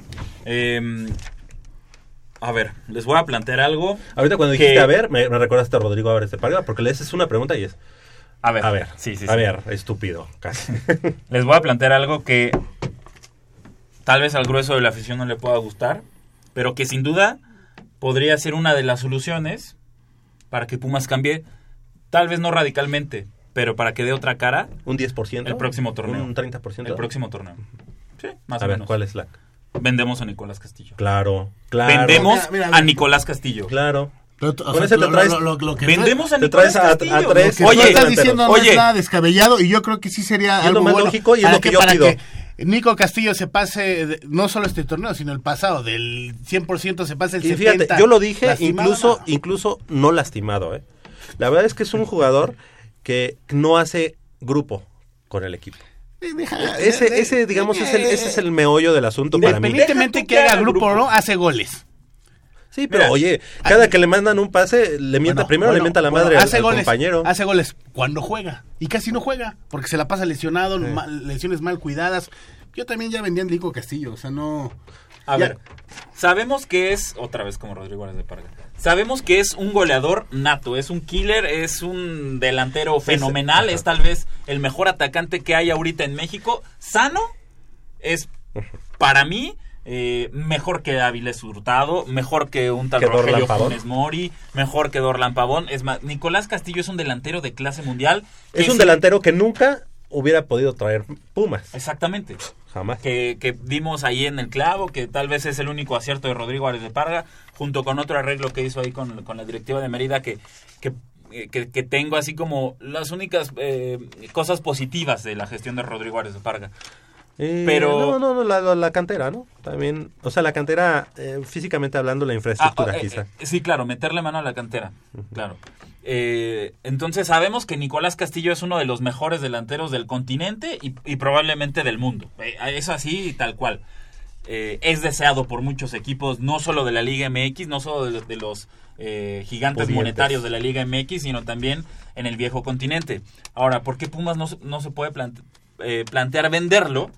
Speaker 4: Eh, a ver, les voy a plantear algo.
Speaker 3: Ahorita cuando
Speaker 4: que-
Speaker 3: dijiste a ver, me, me recordaste a Rodrigo Álvarez de Parga, porque le haces una pregunta y es...
Speaker 4: A ver,
Speaker 3: A ver,
Speaker 4: sí, sí,
Speaker 3: a
Speaker 4: sí.
Speaker 3: ver, estúpido, casi.
Speaker 4: Les voy a plantear algo que tal vez al grueso de la afición no le pueda gustar, pero que sin duda podría ser una de las soluciones para que Pumas cambie, tal vez no radicalmente, pero para que dé otra cara.
Speaker 3: ¿Un 10%?
Speaker 4: El próximo torneo.
Speaker 3: ¿Un 30%?
Speaker 4: El próximo torneo. Sí, más
Speaker 3: a
Speaker 4: o
Speaker 3: ver,
Speaker 4: menos.
Speaker 3: ¿cuál es la...?
Speaker 4: Vendemos a Nicolás Castillo.
Speaker 3: Claro, claro.
Speaker 4: Vendemos
Speaker 2: Mira, mira,
Speaker 4: a Nicolás Castillo.
Speaker 3: Claro.
Speaker 2: Pero, o
Speaker 3: Con
Speaker 2: sea,
Speaker 3: ese te
Speaker 2: lo-
Speaker 3: traes-
Speaker 2: lo- lo- lo que
Speaker 4: Vendemos a
Speaker 3: te
Speaker 4: Nicolás
Speaker 3: traes a- a
Speaker 4: Castillo.
Speaker 3: tres-
Speaker 2: Lo que tú
Speaker 3: Oye,
Speaker 2: estás diciendo no
Speaker 4: oye.
Speaker 2: es nada descabellado y yo creo que sí sería
Speaker 3: Es lo
Speaker 2: algo
Speaker 3: más
Speaker 2: bueno
Speaker 3: lógico y es lo que
Speaker 2: que,
Speaker 3: yo
Speaker 2: para
Speaker 3: pido.
Speaker 2: que Nico Castillo se pase de- no solo este torneo, sino el pasado del 100% se pase el
Speaker 3: Y
Speaker 2: 70.
Speaker 3: fíjate, yo lo dije
Speaker 2: lastimado,
Speaker 3: incluso,
Speaker 2: no.
Speaker 3: incluso no lastimado, ¿eh? La verdad es que es un jugador que no hace grupo con el equipo.
Speaker 2: Deja-
Speaker 3: Ese,
Speaker 2: de-
Speaker 3: ese digamos, es el, ese es el meollo del asunto para mí.
Speaker 2: Independientemente que haga grupo o no, hace goles.
Speaker 3: Sí, pero oye, cada que le mandan un pase, le mienta,
Speaker 2: Bueno,
Speaker 3: primero le
Speaker 2: bueno,
Speaker 3: mienta la
Speaker 2: bueno,
Speaker 3: madre al,
Speaker 2: hace
Speaker 3: al
Speaker 2: goles,
Speaker 3: compañero.
Speaker 2: Hace goles cuando juega. Y casi no juega, porque se la pasa lesionado, mal- lesiones mal cuidadas. Yo también ya vendía Nico Castillo, o sea, no...
Speaker 4: A
Speaker 2: Ya.
Speaker 4: ver, sabemos que es, otra vez como Rodrigo Álvarez de Parga, sabemos que es un goleador nato, es un killer, es un delantero fenomenal, es tal vez el mejor atacante que hay ahorita en México. Sano es, para mí, eh, mejor que Avilés Hurtado, mejor que un tal
Speaker 3: Que
Speaker 4: Rogelio. Funes Mori, mejor que Dorlan Pavón. Es más, Nicolás Castillo es un delantero de clase mundial.
Speaker 3: Es un delantero que nunca hubiera podido traer Pumas.
Speaker 4: Exactamente.
Speaker 3: Jamás.
Speaker 4: que, que dimos ahí en el clavo, que tal vez es el único acierto de Rodrigo Álvarez de Parga, junto con otro arreglo que hizo ahí con, con la directiva de Mérida, que, que, eh, que- que tengo así como las únicas eh, cosas positivas de la gestión de Rodrigo Álvarez de Parga.
Speaker 3: Eh,
Speaker 4: Pero-
Speaker 3: No, no, no, la, la- cantera, ¿no? También, o sea, la cantera, eh, físicamente hablando, la infraestructura,
Speaker 4: Ah, eh,
Speaker 3: quizá.
Speaker 4: eh, sí, claro, meterle mano a la cantera, claro. Eh, entonces sabemos que Nicolás Castillo es uno de los mejores delanteros del continente y, y probablemente del mundo. Eh, es así y tal cual. Eh, es deseado por muchos equipos, no solo de la Liga MX, no solo de, los- de los eh, gigantes monetarios de la Liga MX, sino también en el viejo continente. Ahora, ¿por qué Pumas no, se- no se puede plante- eh, plantear venderlo?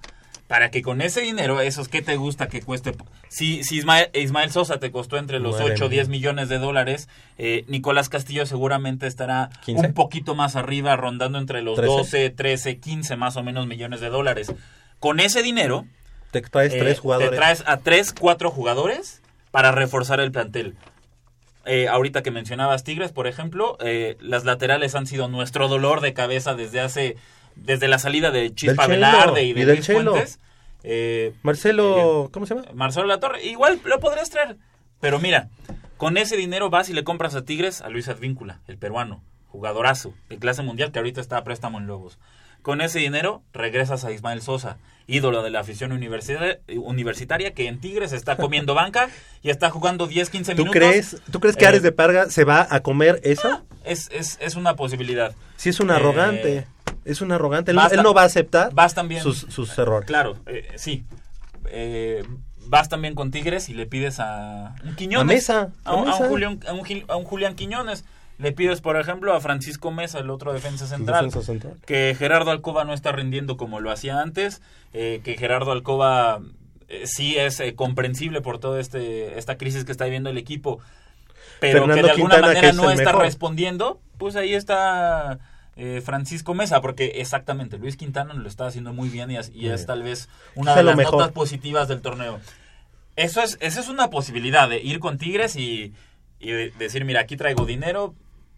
Speaker 4: Para que con ese dinero, esos que te gusta que cueste. Si, si Ismael, Ismael Sosa te costó entre los
Speaker 3: Madre
Speaker 4: 8 o
Speaker 3: mía.
Speaker 4: 10 millones de dólares, eh, Nicolás Castillo seguramente estará
Speaker 3: 15.
Speaker 4: un poquito más arriba, rondando entre los
Speaker 3: 13.
Speaker 4: 12, 13, 15 más o menos millones de dólares. Con ese dinero,
Speaker 3: Te traes
Speaker 4: eh,
Speaker 3: tres jugadores.
Speaker 4: Te traes a tres, cuatro jugadores para reforzar el plantel. Eh, ahorita que mencionabas Tigres, por ejemplo, eh, las laterales han sido nuestro dolor de cabeza desde hace, desde la salida de Chispa Velarde y de
Speaker 3: y
Speaker 4: Luis. Fuentes. Eh,
Speaker 3: Marcelo, ¿cómo se llama?
Speaker 4: Marcelo Latorre, igual lo podrías traer. Pero mira, con ese dinero vas y le compras a Tigres a Luis Advíncula, el peruano, jugadorazo, de clase mundial que ahorita está a préstamo en Lobos. Con ese dinero regresas a Ismael Sosa, ídolo de la afición universitaria, universitaria que en Tigres está comiendo banca y está jugando 10, 15
Speaker 3: ¿Tú
Speaker 4: minutos.
Speaker 3: crees, ¿Tú crees que
Speaker 4: Eh,
Speaker 3: Ares de Parga se va a comer eso?
Speaker 4: es, es, es una posibilidad.
Speaker 3: Sí, es un
Speaker 4: Eh,
Speaker 3: arrogante. Es un arrogante. Él, no va a aceptar
Speaker 4: vas también-
Speaker 3: sus, sus errores.
Speaker 4: Claro, eh, sí. Eh, vas también con Tigres y le pides a un Quiñones.
Speaker 3: A Mesa,
Speaker 4: A,
Speaker 3: a
Speaker 4: un- a
Speaker 3: Mesa.
Speaker 4: un Julián, a, un Gil- a un Julián Quiñones. Le pides, por ejemplo, a Francisco Mesa, el otro defensa central.
Speaker 3: Defensa central.
Speaker 4: Que Gerardo Alcoba no está rindiendo como lo hacía antes. eh, que Gerardo Alcoba eh, sí es eh, comprensible por toda este, esta crisis que está viviendo el equipo. Pero
Speaker 3: Fernando
Speaker 4: que de alguna
Speaker 3: Quintana,
Speaker 4: manera no está
Speaker 3: mejor.
Speaker 4: respondiendo. Pues ahí está eh, Francisco Mesa, porque exactamente, Luis Quintana lo está haciendo muy bien y es, y es
Speaker 3: bien.
Speaker 4: tal vez una de las
Speaker 3: mejor.
Speaker 4: notas positivas del torneo. Eso es, esa es una posibilidad de ir con Tigres y, y de- decir, mira, aquí traigo dinero,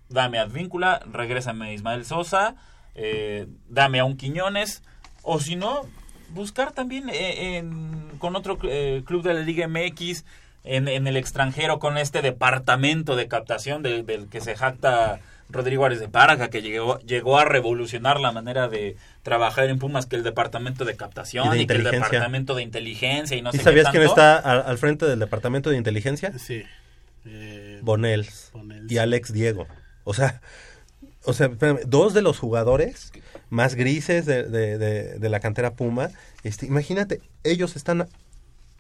Speaker 4: dame a Advíncula, regrésame a Ismael Sosa, eh, dame a un Quiñones, o si no, buscar también eh, en- con otro eh, club de la Liga MX en, en el extranjero con este departamento de captación del, del que se jacta Rodrigo Árez de Parga, que llegó, llegó a revolucionar la manera de trabajar en Pumas que el departamento de captación
Speaker 3: Y
Speaker 4: que el departamento de inteligencia y no
Speaker 3: ¿Y
Speaker 4: sé
Speaker 3: sabías
Speaker 4: qué
Speaker 3: quién está al, al frente del departamento de inteligencia?
Speaker 2: Sí. Eh,
Speaker 3: Bonels
Speaker 2: Bonels.
Speaker 3: y Alex Diego. O sea, o sea, espérame, dos de los jugadores más grises de, de- de- de la cantera Puma. Este, imagínate, ellos están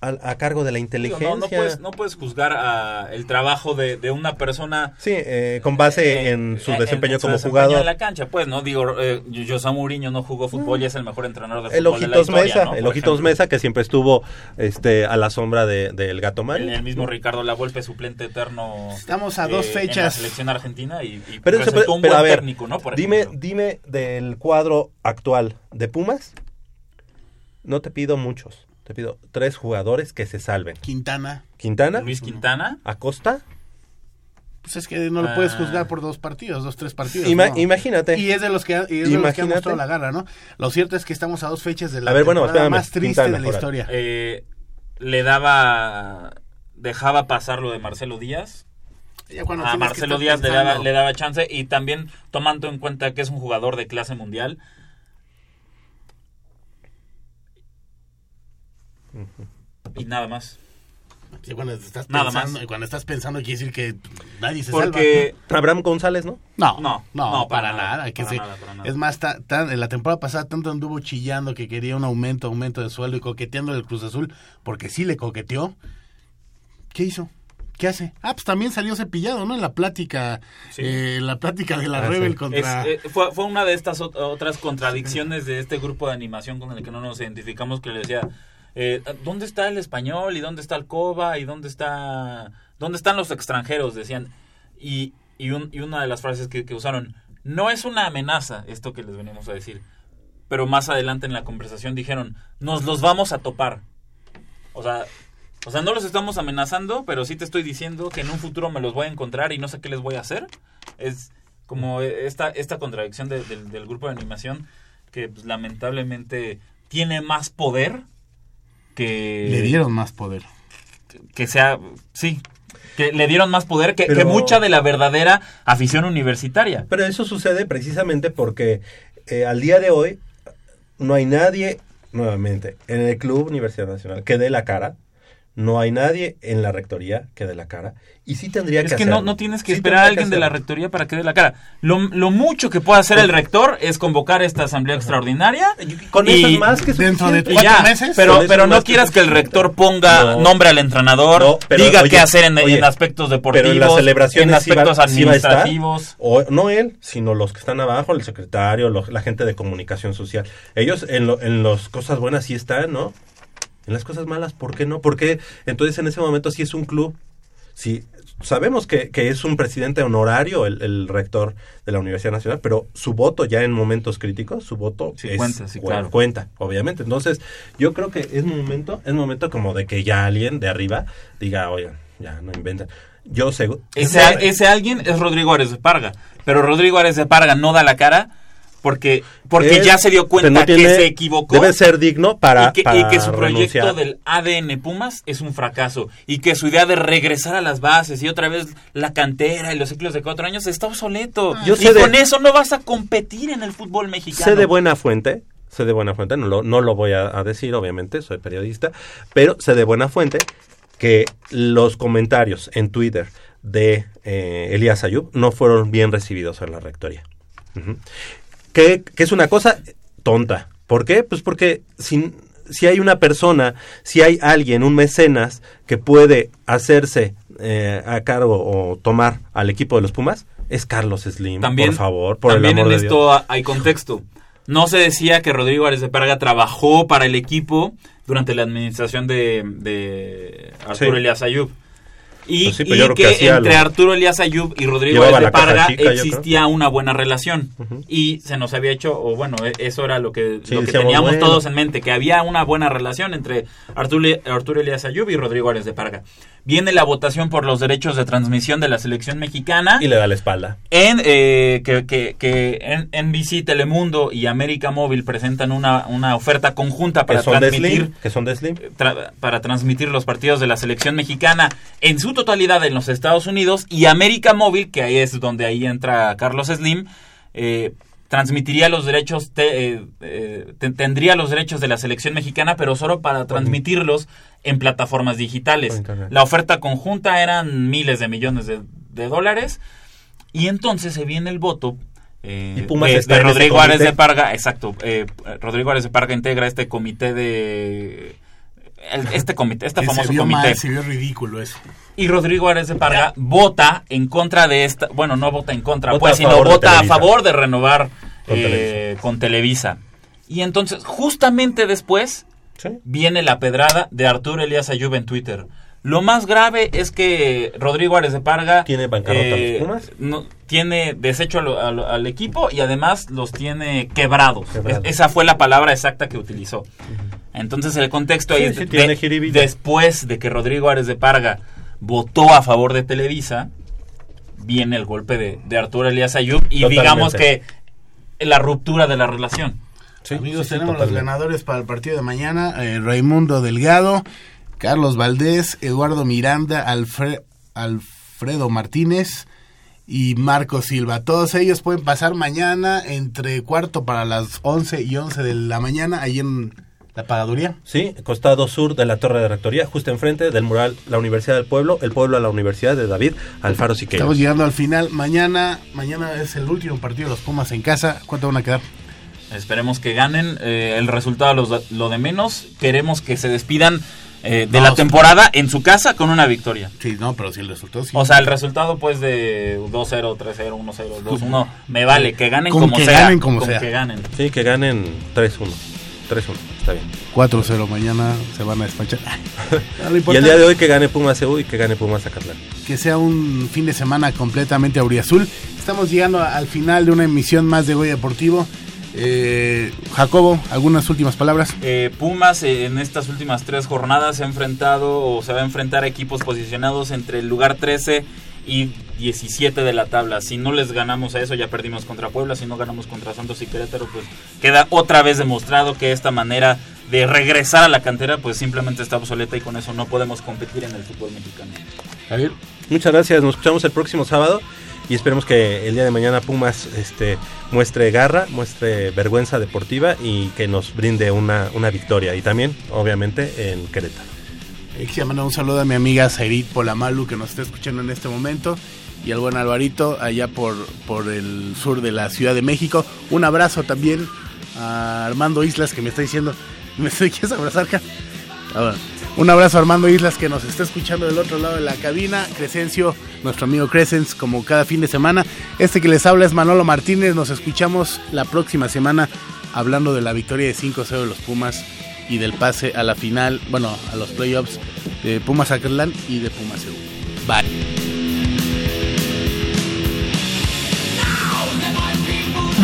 Speaker 3: a, a cargo de la
Speaker 4: Digo,
Speaker 3: inteligencia.
Speaker 4: no, no puedes, no puedes juzgar a el trabajo de, de una persona
Speaker 3: Sí, eh, con base en su
Speaker 4: eh,
Speaker 3: desempeño
Speaker 4: en su
Speaker 3: como
Speaker 4: desempeño
Speaker 3: jugador.
Speaker 4: en la cancha, pues, ¿no? Digo, eh, José Mourinho no jugó fútbol y es el mejor entrenador de
Speaker 3: El
Speaker 4: fútbol de la
Speaker 3: Ojitos
Speaker 4: historia,
Speaker 3: Mesa,
Speaker 4: ¿no?
Speaker 3: el
Speaker 4: Por
Speaker 3: Ojitos
Speaker 4: ejemplo.
Speaker 3: Mesa que siempre estuvo este a la sombra de- del gato
Speaker 4: El,
Speaker 3: Mari.
Speaker 4: el mismo Ricardo Lavolpe, suplente eterno.
Speaker 2: Estamos a dos
Speaker 4: eh,
Speaker 2: fechas.
Speaker 4: En la selección argentina y, y
Speaker 3: Pero,
Speaker 4: resultó
Speaker 3: pero-
Speaker 4: un
Speaker 3: pero
Speaker 4: buen
Speaker 3: a ver,
Speaker 4: técnico, ¿no? Por
Speaker 3: dime,
Speaker 4: ejemplo.
Speaker 3: dime del cuadro actual de Pumas. No te pido muchos. Te pido tres jugadores que se salven.
Speaker 2: Quintana.
Speaker 3: Quintana,
Speaker 4: Luis Quintana.
Speaker 3: Acosta.
Speaker 2: Pues es que no lo puedes
Speaker 4: Ah.
Speaker 2: juzgar por dos partidos, dos, tres partidos.
Speaker 3: Ima-
Speaker 2: ¿no?
Speaker 3: Imagínate.
Speaker 2: Y es de los que, y es de los que ha
Speaker 3: Imagínate.
Speaker 2: mostrado la garra, ¿no? Lo cierto es que estamos a dos fechas de la
Speaker 3: A ver, bueno, espérame,
Speaker 2: más triste
Speaker 3: Quintana,
Speaker 2: de la historia.
Speaker 4: Eh, le daba. Dejaba pasar lo de Marcelo Díaz.
Speaker 2: Ya cuando
Speaker 4: a Marcelo Díaz le daba, le daba chance y también tomando en cuenta que es un jugador de clase mundial. Y nada más.
Speaker 2: Sí, cuando estás
Speaker 4: Nada
Speaker 2: pensando,
Speaker 4: más.
Speaker 2: cuando estás pensando quiere decir que nadie se
Speaker 4: Porque
Speaker 2: salva.
Speaker 3: Abraham González, ¿no?
Speaker 2: No,
Speaker 4: No,
Speaker 2: no,
Speaker 4: no,
Speaker 2: para,
Speaker 4: para nada,
Speaker 2: nada. que
Speaker 4: para
Speaker 2: se-
Speaker 4: nada, para nada.
Speaker 2: Es más, tan- en la temporada pasada tanto anduvo chillando que quería un aumento, aumento de sueldo y coqueteando del Cruz Azul, porque sí le coqueteó. ¿Qué hizo? ¿Qué hace? Ah, pues también salió cepillado, ¿no? En la plática, eh, la plática de la
Speaker 4: Ah,
Speaker 2: Rebel
Speaker 4: sí.
Speaker 2: contra...
Speaker 4: Es, eh, fue, fue una de estas ot- otras contradicciones de este grupo de animación con el que no nos identificamos que le decía eh, ¿dónde está el español? ¿y dónde está el Coba? ¿y dónde está dónde están los extranjeros? decían y, y, un- y una de las frases que, usaron no es una amenaza esto que les venimos a decir pero más adelante en la conversación dijeron nos los vamos a topar o sea o sea, no los estamos amenazando, pero sí te estoy diciendo que en un futuro me los voy a encontrar y no sé qué les voy a hacer. Es como esta, esta contradicción de- del- del grupo de animación que pues, lamentablemente tiene más poder que...
Speaker 2: Le dieron más poder.
Speaker 4: Que sea... Sí, que le dieron más poder que,
Speaker 3: Pero-
Speaker 4: que mucha de la verdadera afición universitaria.
Speaker 3: Pero eso sucede precisamente porque eh, al día de hoy no hay nadie, nuevamente, en el Club Universidad Nacional que dé la cara. No hay nadie en la rectoría que dé la cara. Y sí tendría
Speaker 4: Es
Speaker 3: que
Speaker 4: que no,
Speaker 3: hacerlo.
Speaker 4: no tienes que
Speaker 3: Sí
Speaker 4: esperar a
Speaker 3: que
Speaker 4: alguien de la rectoría para que dé la cara. Lo, lo mucho que puede hacer el rector es convocar esta asamblea extraordinaria.
Speaker 3: Con eso es más que
Speaker 2: Dentro de cuatro
Speaker 4: ya,
Speaker 2: meses.
Speaker 4: Pero, pero no
Speaker 3: que
Speaker 4: quieras que el rector ponga
Speaker 3: No.
Speaker 4: nombre al entrenador,
Speaker 3: No, pero,
Speaker 4: diga
Speaker 3: oye,
Speaker 4: qué hacer en,
Speaker 3: oye,
Speaker 4: en aspectos deportivos,
Speaker 3: pero en las celebraciones
Speaker 4: en
Speaker 3: sí va-
Speaker 4: aspectos
Speaker 3: sí va a estar,
Speaker 4: administrativos.
Speaker 3: o, no él, sino los que están abajo, el secretario, los- la gente de comunicación social. Ellos en, lo- en las cosas buenas sí están, ¿no? En las cosas malas, ¿por qué no? Porque entonces en ese momento sí es un club. Sí, sabemos que, que es un presidente honorario el, el rector de la Universidad Nacional, pero su voto ya en momentos críticos, su voto
Speaker 4: Sí,
Speaker 3: es-
Speaker 4: cuenta, sí,
Speaker 3: cu-
Speaker 4: claro.
Speaker 3: cuenta, obviamente. Entonces, yo creo que es momento, es momento como de que ya alguien de arriba diga, oigan, ya no inventen. Yo sé,
Speaker 4: Ese, ese alguien es Rodrigo Ares de Parga. Pero Rodrigo Ares de Parga no da la cara porque, porque
Speaker 3: Él,
Speaker 4: ya se dio cuenta
Speaker 3: no
Speaker 4: que se equivocó.
Speaker 3: Debe ser digno para,
Speaker 4: y que,
Speaker 3: para
Speaker 4: y que su proyecto
Speaker 3: renunciar.
Speaker 4: del ADN Pumas es un fracaso y que su idea de regresar a las bases y otra vez la cantera y los ciclos de cuatro años está obsoleto.
Speaker 3: Yo
Speaker 4: y
Speaker 3: de-
Speaker 4: con eso no vas a competir en el fútbol mexicano.
Speaker 3: Sé de buena fuente, sé de buena fuente, no lo, no lo voy a, a decir, obviamente, soy periodista, pero sé de buena fuente que los comentarios en Twitter de eh, Elías Ayub no fueron bien recibidos en la rectoría. Ujú. Que, que es una cosa tonta. ¿Por qué? Pues porque si, si hay una persona, si hay alguien, un mecenas, que puede hacerse eh, a cargo o tomar al equipo de los Pumas, es Carlos Slim,
Speaker 4: También,
Speaker 3: por favor, por
Speaker 4: también
Speaker 3: el amor
Speaker 4: en
Speaker 3: de
Speaker 4: esto
Speaker 3: Dios.
Speaker 4: hay contexto. No se decía que Rodrigo Ares de Parga trabajó para el equipo durante la administración de, de Arturo
Speaker 3: Sí.
Speaker 4: Elías Ayub. Y,
Speaker 3: Pues sí,
Speaker 4: y que, entre Arturo Elías Ayub y Rodrigo de Parga
Speaker 3: chica,
Speaker 4: existía una buena relación. Y se nos había hecho, o bueno, e- eso era lo que,
Speaker 3: Sí,
Speaker 4: lo que teníamos
Speaker 3: bueno.
Speaker 4: todos en mente, que había una buena relación entre Arturo, Arturo Elías Ayub y Rodrigo Ares de Parga. Viene la votación por los derechos de transmisión de la selección mexicana
Speaker 3: Y le da la espalda.
Speaker 4: en eh, que, que, que NBC, Telemundo y América Móvil presentan una, una oferta conjunta para transmitir
Speaker 3: que son de Slim.
Speaker 4: tra- para transmitir los partidos de la selección mexicana en su totalidad en los Estados Unidos y América Móvil, que ahí es donde ahí entra Carlos Slim, eh, transmitiría los derechos, te- eh, eh, te- tendría los derechos de la selección mexicana, pero solo para transmitirlos en plataformas digitales. La oferta conjunta eran miles de millones de, de dólares y entonces se viene el voto. eh,
Speaker 3: Pumas
Speaker 4: de, de Rodrigo Ares de Parga, exacto. eh, Rodrigo Ares de Parga integra este comité de el- este comité, este
Speaker 2: Que
Speaker 4: famoso
Speaker 2: se vio
Speaker 4: comité.
Speaker 2: mal, se vio ridículo eso.
Speaker 4: Y Rodrigo Ares de Parga vota en contra de esta, bueno, no vota en contra,
Speaker 3: Vota
Speaker 4: pues, sino vota a favor de renovar
Speaker 3: Con
Speaker 4: eh, con Televisa. Y entonces, justamente después, viene la pedrada de Arturo Elías Ayub en Twitter. Lo más grave es que Rodrigo Ares de Parga
Speaker 3: ¿Tiene bancarrota
Speaker 4: eh,
Speaker 3: los Pumas?
Speaker 4: no, tiene desecho al, al- al equipo y además los tiene quebrados.
Speaker 3: Quebrados.
Speaker 4: Es- esa fue la palabra exacta que utilizó. Entonces el contexto ahí
Speaker 3: Sí,
Speaker 4: es
Speaker 3: sí
Speaker 4: de-
Speaker 3: tiene jiribilla.
Speaker 4: después de que Rodrigo Ares de Parga votó a favor de Televisa, viene el golpe de, de Arturo Elías Ayub y
Speaker 3: Totalmente.
Speaker 4: digamos que la ruptura de la relación.
Speaker 2: Amigos,
Speaker 3: sí, sí,
Speaker 2: tenemos los ganadores para el partido de mañana. eh, Raimundo Delgado, Carlos Valdés, Eduardo Miranda, Alfre- Alfredo Martínez y Marco Silva. Todos ellos pueden pasar mañana entre cuarto para las 11 y 11 de la mañana ahí en la pagaduría.
Speaker 3: Sí, costado sur de la Torre de Rectoría, justo enfrente del mural La Universidad del Pueblo, el pueblo a la Universidad de David Alfaro Siqueiros.
Speaker 2: Estamos llegando al final. Mañana, mañana es el último partido de los Pumas en casa. ¿Cuánto van a quedar?
Speaker 4: Esperemos que ganen. eh, el resultado los- lo de menos. Queremos que se despidan eh, de
Speaker 2: No,
Speaker 4: la
Speaker 2: sí.
Speaker 4: temporada en su casa con una victoria.
Speaker 2: Sí, no, pero si el resultado sí.
Speaker 4: O sea, el resultado pues de 2-0, 3-0, 1-0, 2-1, me vale, que ganen
Speaker 2: Con
Speaker 4: como
Speaker 2: que
Speaker 4: sea.
Speaker 2: ganen como
Speaker 4: con
Speaker 2: sea.
Speaker 4: que ganen.
Speaker 3: Sí, que ganen 3-1. 3-1, está bien.
Speaker 2: 4-0 mañana se van a despachar. Lo
Speaker 3: Y el día de hoy que gane Pumas EU y que gane Pumas Zacatlán.
Speaker 2: que sea un fin de semana completamente auriazul. Estamos llegando al final de una emisión más de Goya Deportivo. Eh, Jacobo, algunas últimas palabras.
Speaker 4: Eh, Pumas eh, en estas últimas tres jornadas se ha enfrentado o se va a enfrentar a equipos posicionados entre el lugar 13 y 17 de la tabla. Si no les ganamos a eso, ya perdimos contra Puebla. Si no ganamos contra Santos y Querétaro, pues queda otra vez demostrado que esta manera de regresar a la cantera, pues simplemente está obsoleta y con eso no podemos competir en el fútbol mexicano.
Speaker 2: Javier.
Speaker 3: Muchas gracias, nos escuchamos el próximo sábado y esperemos que el día de mañana Pumas este, muestre garra, muestre vergüenza deportiva y que nos brinde una, una victoria. Y también, obviamente, en Querétaro.
Speaker 2: Quisiera mandar un saludo a mi amiga Zairit Polamalu que nos está escuchando en este momento y al buen Alvarito allá por, por el sur de la Ciudad de México. Un abrazo también a Armando Islas que me está diciendo, ¿me quieres abrazar? Ca? Ah. Un abrazo a Armando Islas que nos está escuchando del otro lado de la cabina. Crescencio, nuestro amigo Crescens, como cada fin de semana. Este que les habla es Manolo Martínez. Nos escuchamos la próxima semana hablando de la victoria de 5-0 de los Pumas y del pase a la final, bueno, a los playoffs de Pumas Acatlán y de Pumas EU. Bye.